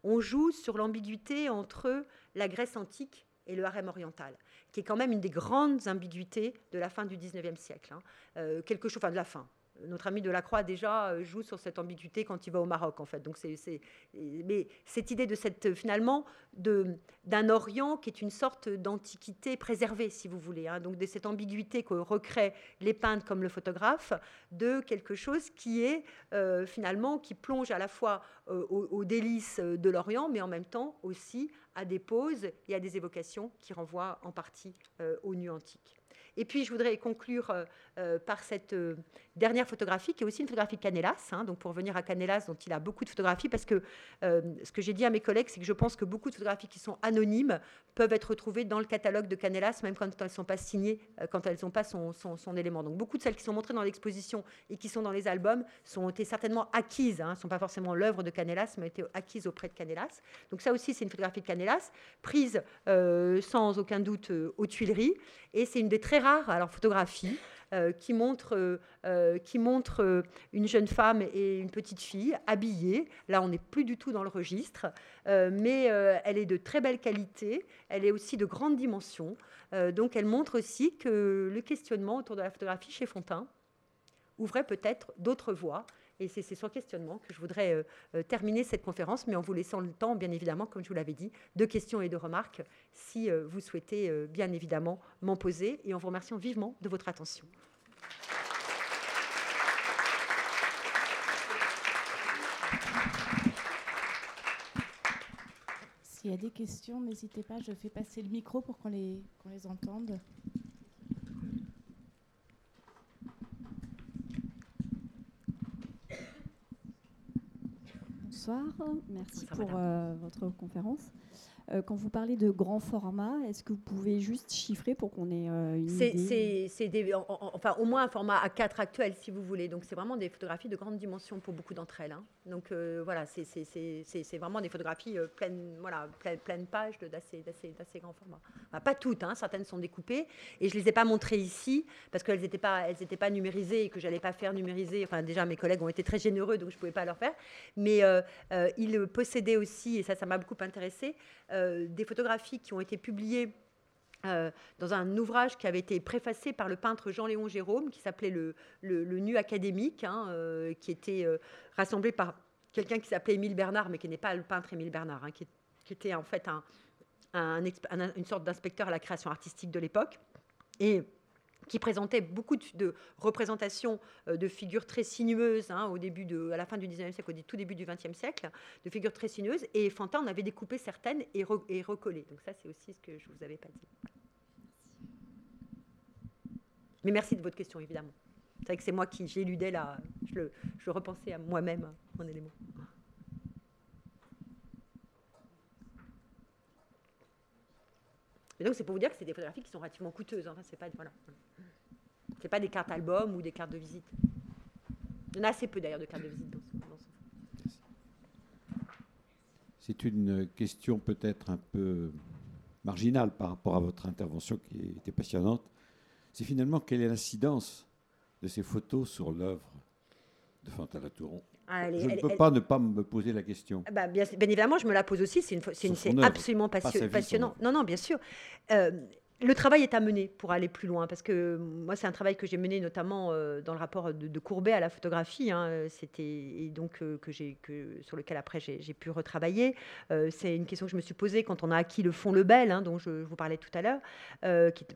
on joue sur l'ambiguïté entre la Grèce antique et le harem oriental, qui est quand même une des grandes ambiguïtés de la fin du XIXe siècle. Hein. Euh, quelque chose, enfin de la fin, notre ami Delacroix déjà euh, joue sur cette ambiguïté quand il va au Maroc en fait. Donc c'est, mais cette idée de finalement d'un Orient qui est une sorte d'antiquité préservée, si vous voulez. Hein. donc de cette ambiguïté que recréent les peintres comme le photographe, de quelque chose qui est euh, finalement qui plonge à la fois euh, aux, délices de l'Orient, mais en même temps aussi à des poses et à des évocations qui renvoient en partie aux nus antiques. Et puis je voudrais conclure euh, par cette euh, dernière photographie, qui est aussi une photographie de Canelas, hein, donc pour venir à Canelas, dont il a beaucoup de photographies, parce que euh, ce que j'ai dit à mes collègues, c'est que je pense que beaucoup de photographies qui sont anonymes peuvent être retrouvées dans le catalogue de Canelas, même quand elles ne sont pas signées, quand elles n'ont pas son, élément. Donc beaucoup de celles qui sont montrées dans l'exposition et qui sont dans les albums sont été certainement acquises, hein, ne sont pas forcément l'œuvre de Canelas, mais ont été acquises auprès de Canelas. Donc ça aussi, c'est une photographie de Canelas, prise sans aucun doute aux Tuileries, et c'est une des très rares alors, photographies euh, qui montre, euh, euh, qui montre une jeune femme et une petite fille habillées. Là, on n'est plus du tout dans le registre, mais elle est de très belle qualité, elle est aussi de grande dimension. donc, elle montre aussi que le questionnement autour de la photographie chez Fontaine ouvrait peut-être d'autres voies. Et c'est sur questionnement que je voudrais terminer cette conférence, mais en vous laissant le temps, bien évidemment, comme je vous l'avais dit, de questions et de remarques, si vous souhaitez, bien évidemment, m'en poser, et en vous remerciant vivement de votre attention. S'il y a des questions, n'hésitez pas, je fais passer le micro pour qu'on les, les entende. Bonsoir, merci pour euh, votre conférence. Euh, quand vous parlez de grand format, est-ce que vous pouvez juste chiffrer pour qu'on ait euh, une idée C'est enfin au moins un format A4 actuel, si vous voulez. Donc c'est vraiment des photographies de grande dimension pour beaucoup d'entre elles. Hein. Donc euh, voilà, c'est vraiment des photographies pleines, voilà, pleine, pleine page d'assez grand format. pas toutes, hein, certaines sont découpées et je les ai pas montrées ici parce qu'elles n'étaient pas, elles pas numérisées et que j'allais pas faire numériser. Enfin déjà mes collègues ont été très généreux donc je pouvais pas leur faire. Mais ils possédaient aussi et ça, ça m'a beaucoup intéressé euh, des photographies qui ont été publiées euh, dans un ouvrage qui avait été préfacé par le peintre Jean-Léon Jérôme, qui s'appelait le, le, Nu académique, hein, euh, qui était rassemblé par quelqu'un qui s'appelait Émile Bernard, mais qui n'est pas le peintre Émile Bernard, hein, qui, était en fait un, une sorte d'inspecteur à la création artistique de l'époque. Et qui présentait beaucoup de, représentations euh, de figures très sinueuses hein, au début de, à la fin du 19e siècle, au tout début du 20e siècle, de figures très sinueuses. Et Fantin en avait découpé certaines et, recollé. Donc ça, c'est aussi ce que je ne vous avais pas dit. Mais merci de votre question, évidemment. C'est vrai que c'est moi qui j'éludais là, je le, repensais à moi-même, mon élément. Et donc, c'est pour vous dire que c'est des photographies qui sont relativement coûteuses. Enfin, c'est pas, voilà. C'est pas des cartes album ou des cartes de visite. Il y en a assez peu d'ailleurs de cartes de visite dans C'est une question peut-être un peu marginale par rapport à votre intervention qui était passionnante. C'est finalement quelle est l'incidence de ces photos sur l'œuvre de Fantin Touron? Ah, je ne peux pas ne pas me poser la question. Bah, bien, évidemment, je me la pose aussi. C'est absolument passionnant. Non, non, bien sûr. Euh, le travail est à mener pour aller plus loin, parce que moi, c'est un travail que j'ai mené notamment euh, dans le rapport de, Courbet à la photographie. Hein, C'était et donc euh, sur lequel après j'ai pu retravailler. Euh, c'est une question que je me suis posée quand on a acquis le fond Lebel, hein, dont je, vous parlais tout à l'heure,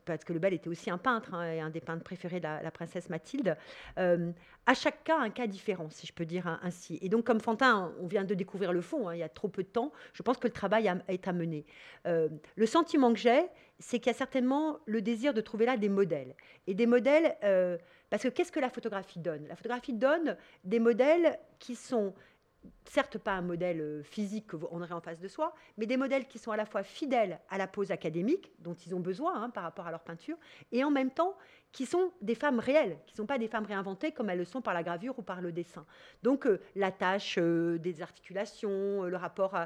parce que Lebel était aussi un peintre hein, et un des peintres préférés de la, princesse Mathilde. à chaque cas, un cas différent, si je peux dire ainsi. Et donc, comme Fantin, on vient de découvrir le fond. il y a trop peu de temps. Je pense que le travail est à mener. le sentiment que j'ai c'est qu'il y a certainement le désir de trouver là des modèles. Et des modèles, euh, parce que qu'est-ce que la photographie donne? La photographie donne des modèles qui sont certes pas un modèle euh, physique qu'on aurait en face de soi, mais des modèles qui sont à la fois fidèles à la pose académique dont ils ont besoin hein, par rapport à leur peinture, et en même temps qui sont des femmes réelles, qui ne sont pas des femmes réinventées comme elles le sont par la gravure ou par le dessin. Donc euh, la tâche euh, des articulations, le rapport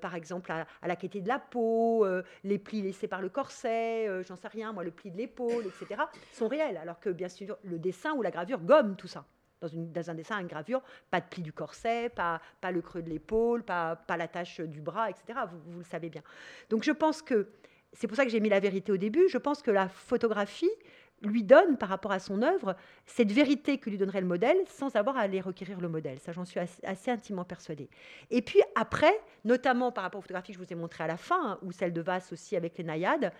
par exemple à, la qualité de la peau, les plis laissés par le corset, j'en sais rien, moi le pli de l'épaule, etc., sont réels, alors que bien sûr le dessin ou la gravure gomme tout ça dans, un dessin, une gravure, pas de pli du corset, pas, le creux de l'épaule, pas, pas la tache du bras, etc. Vous, le savez bien. Donc je pense que, c'est pour ça que j'ai mis la vérité au début, je pense que la photographie lui donne, par rapport à son œuvre, cette vérité que lui donnerait le modèle sans avoir à aller requérir le modèle. Ça, j'en suis assez, intimement persuadée. Et puis après, notamment par rapport aux photographies que je vous ai montrées à la fin, hein, ou celle de Vasse aussi avec les naïades,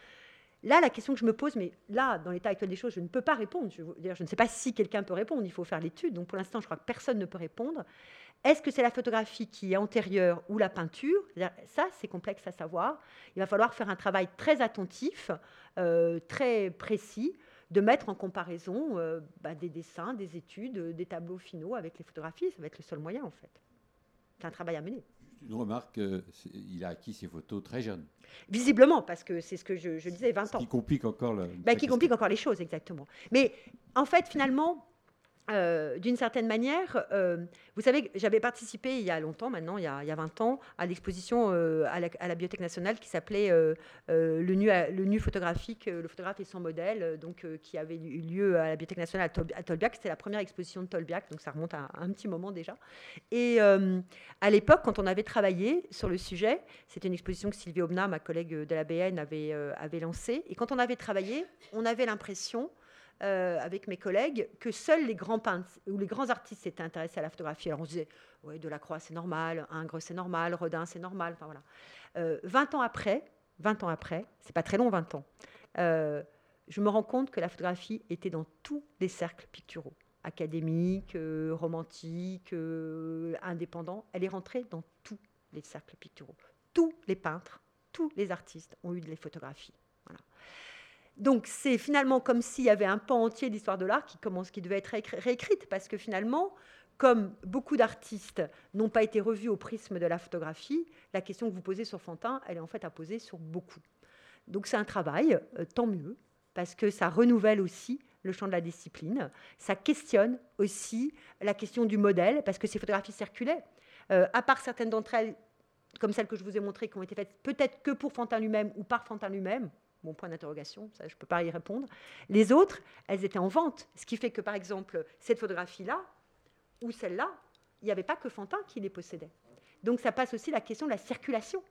Là, la question que je me pose, mais là, dans l'état actuel des choses, je ne peux pas répondre. Je, je ne sais pas si quelqu'un peut répondre, il faut faire l'étude. Donc pour l'instant, je crois que personne ne peut répondre. Est-ce que c'est la photographie qui est antérieure ou la peinture? Ça, c'est complexe à savoir. Il va falloir faire un travail très attentif, euh, très précis, de mettre en comparaison euh, bah, des dessins, des études, des tableaux finaux avec les photographies. Ça va être le seul moyen, en fait. C'est un travail à mener une remarque, il a acquis ses photos très jeune. Visiblement, parce que c'est ce que je, disais, 20 ans. Qui complique encore le. Bah, qui complique encore les choses, exactement. Mais en fait, finalement, euh, d'une certaine manière, euh, vous savez, j'avais participé il y a longtemps, maintenant, il y a, il y a 20 ans, à l'exposition euh, à, la, Bibliothèque nationale qui s'appelait le, nu, photographique, le photographe et son modèle, donc, qui avait eu lieu à la Bibliothèque nationale à, Tolbiac. C'était la première exposition de Tolbiac, donc ça remonte à, un petit moment déjà. Et à l'époque, quand on avait travaillé sur le sujet, c'était une exposition que Sylvie Obna, ma collègue de la BN, avait lancée. Et quand on avait travaillé, on avait l'impression euh, avec mes collègues que seuls les grands peintres ou les grands artistes s'étaient intéressés à la photographie. Alors on se disait, ouais, Delacroix c'est normal, Ingres c'est normal, Rodin c'est normal. Enfin voilà. Euh, 20 ans après, 20 ans après, c'est pas très long, 20 ans. Euh, je me rends compte que la photographie était dans tous les cercles picturaux, académiques, euh, romantiques, indépendants. Elle est rentrée dans tous les cercles picturaux. Tous les peintres, tous les artistes ont eu des photographies. Donc c'est finalement comme s'il y avait un pan entier d'histoire de l'art qui commence, qui devait être réécrite, parce que finalement, comme beaucoup d'artistes n'ont pas été revus au prisme de la photographie, la question que vous posez sur Fantin, elle est en fait à poser sur beaucoup. Donc c'est un travail, euh, tant mieux, parce que ça renouvelle aussi le champ de la discipline, ça questionne aussi la question du modèle, parce que ces photographies circulaient. Euh, à part certaines d'entre elles, comme celles que je vous ai montrées, qui ont été faites peut-être que pour Fantin lui-même ou par Fantin lui-même, mon point d'interrogation, ça je ne peux pas y répondre. Les autres, elles étaient en vente. Ce qui fait que, par exemple, cette photographie-là, ou celle-là, il n'y avait pas que Fantin qui les possédait. Donc ça passe aussi la question de la circulation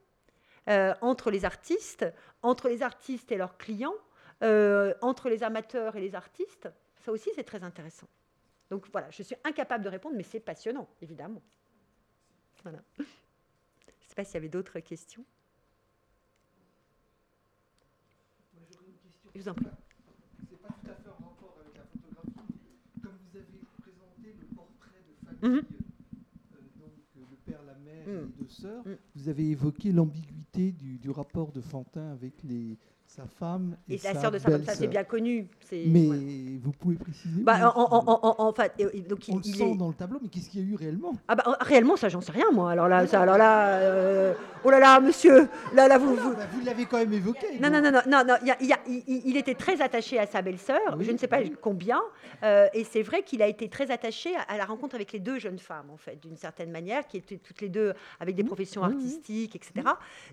euh, entre les artistes, entre les artistes et leurs clients, euh, entre les amateurs et les artistes. Ça aussi, c'est très intéressant. Donc voilà, je suis incapable de répondre, mais c'est passionnant, évidemment. Voilà. Je ne sais pas s'il y avait d'autres questions. Je vous en prie. C'est pas tout à fait en rapport avec la photographie. Comme vous avez présenté le portrait de famille, mhm. euh, donc euh, le père, la mère mhm. et deux sœurs, mhm. vous avez évoqué l'ambiguïté du, du, rapport de Fantin avec les, sa femme et, la sœur de sa femme, ça c'est bien connu. Mais vous pouvez préciser bah, en, fait, donc, On le sent dans le tableau, mais qu'est-ce qu'il y a eu réellement? Ah bah, Réellement, ça, j'en sais rien, moi. Alors là, ça, alors là euh, oh là là, monsieur, là, là vous... Vous, bah, vous l'avez quand même évoqué. Non, non, non, non, non, non y a, il, était très attaché à sa belle-sœur, je ne sais pas combien, euh, et c'est vrai qu'il a été très attaché à, la rencontre avec les deux jeunes femmes, en fait, d'une certaine manière, qui étaient toutes les deux avec des professions artistiques, etc.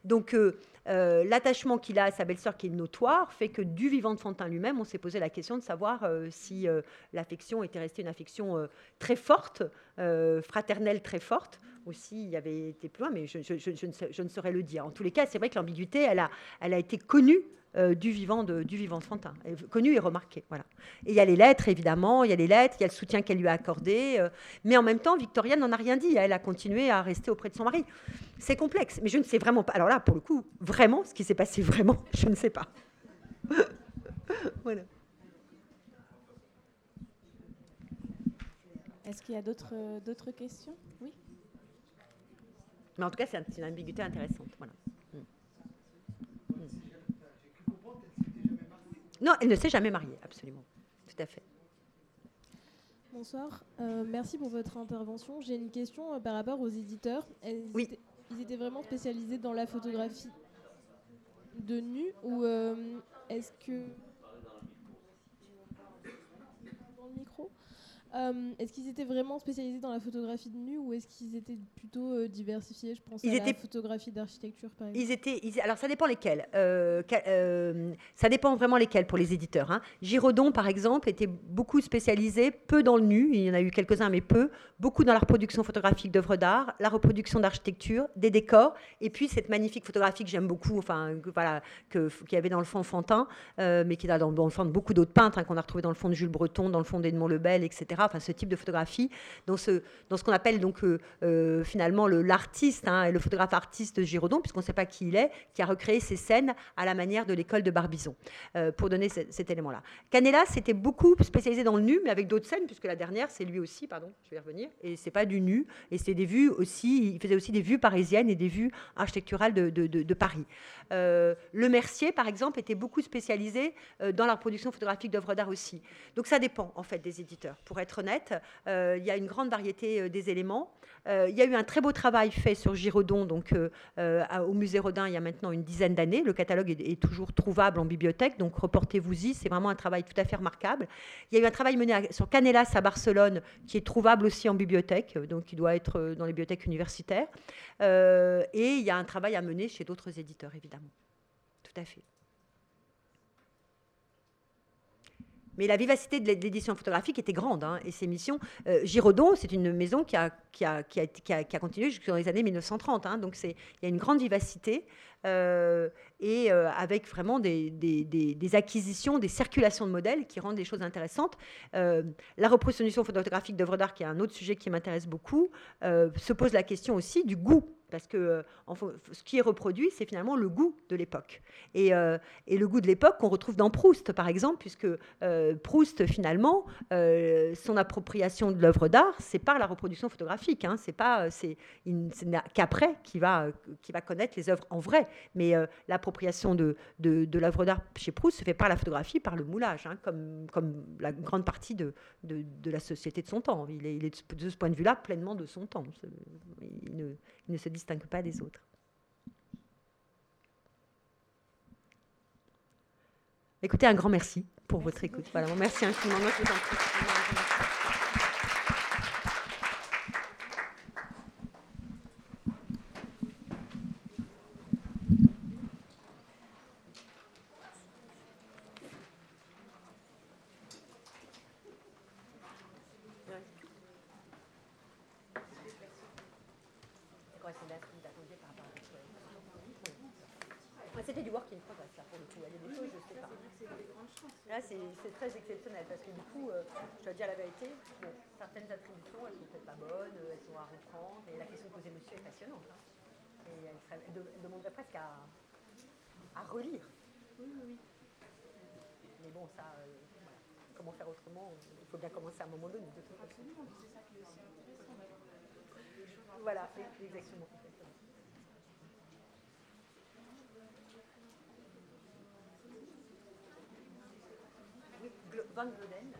Donc, euh, euh, l'attachement qu'il a à sa belle-sœur, qui est notoire, fait que du vivant de Fantin lui-même, on s'est posé la question de savoir euh, si euh, l'affection était restée une affection très forte, fraternelle très forte, aussi y avait été plus loin, mais je, ne, saurais le dire. En tous les cas, c'est vrai que l'ambiguïté, elle a, elle a été connue euh, du vivant de, du vivant connu et remarqué. Voilà. Et il y a les lettres, évidemment, il y a les lettres, il y a le soutien qu'elle lui a accordé, euh, mais en même temps, Victoria n'en a rien dit. Elle a continué à rester auprès de son mari. C'est complexe, mais je ne sais vraiment pas. Alors là, pour le coup, vraiment, ce qui s'est passé vraiment, je ne sais pas. voilà. Est-ce qu'il y a d'autres questions? Oui. Mais en tout cas, c'est une ambiguïté intéressante. Voilà. Non, elle ne s'est jamais mariée, absolument. Tout à fait. Bonsoir. Euh, merci pour votre intervention. J'ai une question euh, par rapport aux éditeurs. oui. Étaient, ils étaient vraiment spécialisés dans la photographie de nu ou euh, est-ce que dans le micro euh, est-ce qu'ils étaient vraiment spécialisés dans la photographie de nu ou est-ce qu'ils étaient plutôt euh, diversifiés? Je pense à la photographie d'architecture, par exemple. Ils étaient, alors, ça dépend lesquels. Euh, ça dépend vraiment lesquels pour les éditeurs. Hein. Giraudon, par exemple, était beaucoup spécialisé, peu dans le nu, il y en a eu quelques-uns, mais peu, beaucoup dans la reproduction photographique d'œuvres d'art, la reproduction d'architecture, des décors, et puis cette magnifique photographie que j'aime beaucoup, enfin, voilà, qu'il y avait dans le fond Fantin, mais qui est dans, dans, le fond de beaucoup d'autres peintres, hein, qu'on a retrouvé dans le fond de Jules Breton, dans le fond d'Edmond Lebel, etc enfin ce type de photographie, dans ce, dans ce qu'on appelle donc euh, euh, finalement l'artiste, hein, le photographe artiste Giraudon, puisqu'on ne sait pas qui il est, qui a recréé ces scènes à la manière de l'école de Barbizon, euh, pour donner cet élément-là. Canella, c'était beaucoup spécialisé dans le nu, mais avec d'autres scènes, puisque la dernière, c'est lui aussi, pardon, je vais y revenir, et c'est pas du nu, et c'est des vues aussi, il faisait aussi des vues parisiennes et des vues architecturales de, de, Paris. le Mercier, par exemple, était beaucoup spécialisé dans la reproduction photographique d'œuvres d'art aussi. Donc ça dépend, en fait, des éditeurs. Pour être honnête. Euh, il y a une grande variété euh, des éléments. Euh, il y a eu un très beau travail fait sur Giraudon, donc au musée Rodin, il y a maintenant une dizaine d'années. Le catalogue est, toujours trouvable en bibliothèque, donc reportez-vous-y. C'est vraiment un travail tout à fait remarquable. Il y a eu un travail mené sur Canelas à Barcelone, qui est trouvable aussi en bibliothèque, donc qui doit être dans les bibliothèques universitaires. et il y a un travail à mener chez d'autres éditeurs, évidemment. Tout à fait. Mais la vivacité de l'édition photographique était grande. Hein, et ces missions. Euh, c'est une maison qui a, qui a, qui a, qui a, continué jusqu'aux années 1930. Hein, donc il y a une grande vivacité. Euh, et euh, avec vraiment des, des, des, acquisitions, des circulations de modèles qui rendent les choses intéressantes. la reproduction photographique d'œuvres d'art, qui est un autre sujet qui m'intéresse beaucoup, se pose la question aussi du goût parce que euh, ce qui est reproduit, c'est finalement le goût de l'époque. Et, euh, le goût de l'époque qu'on retrouve dans Proust, par exemple, puisque euh, Proust, finalement, son appropriation de l'œuvre d'art, c'est par la reproduction photographique. Hein, c'est pas, c'est qu'après qu'il va, qui va connaître les œuvres en vrai. Mais l'appropriation de, de, l'œuvre d'art chez Proust se fait par la photographie, par le moulage, hein, comme, comme la grande partie de, de, la société de son temps. Il est, il est, de ce point de vue-là pleinement de son temps. Il ne, il ne se distingue pas des autres. Écoutez, un grand merci pour votre écoute. Voilà, merci infiniment. C'était du work in progress, ça, pour le coup. Il y a des choses, je sais pas. Là, c'est très exceptionnel, parce que du coup, euh, je dois dire la vérité, certaines attributions, elles sont peut-être pas bonnes, elles sont à reprendre, et la question que posait monsieur est passionnante. Hein. Et elle, demanderait presque à, à relire. Oui, oui, oui. Mais bon, ça, euh, voilà. comment faire autrement Il faut bien commencer à un moment donné, de toute façon. Absolument, c'est ça qui est aussi intéressant. Voilà, exactement. Van Goden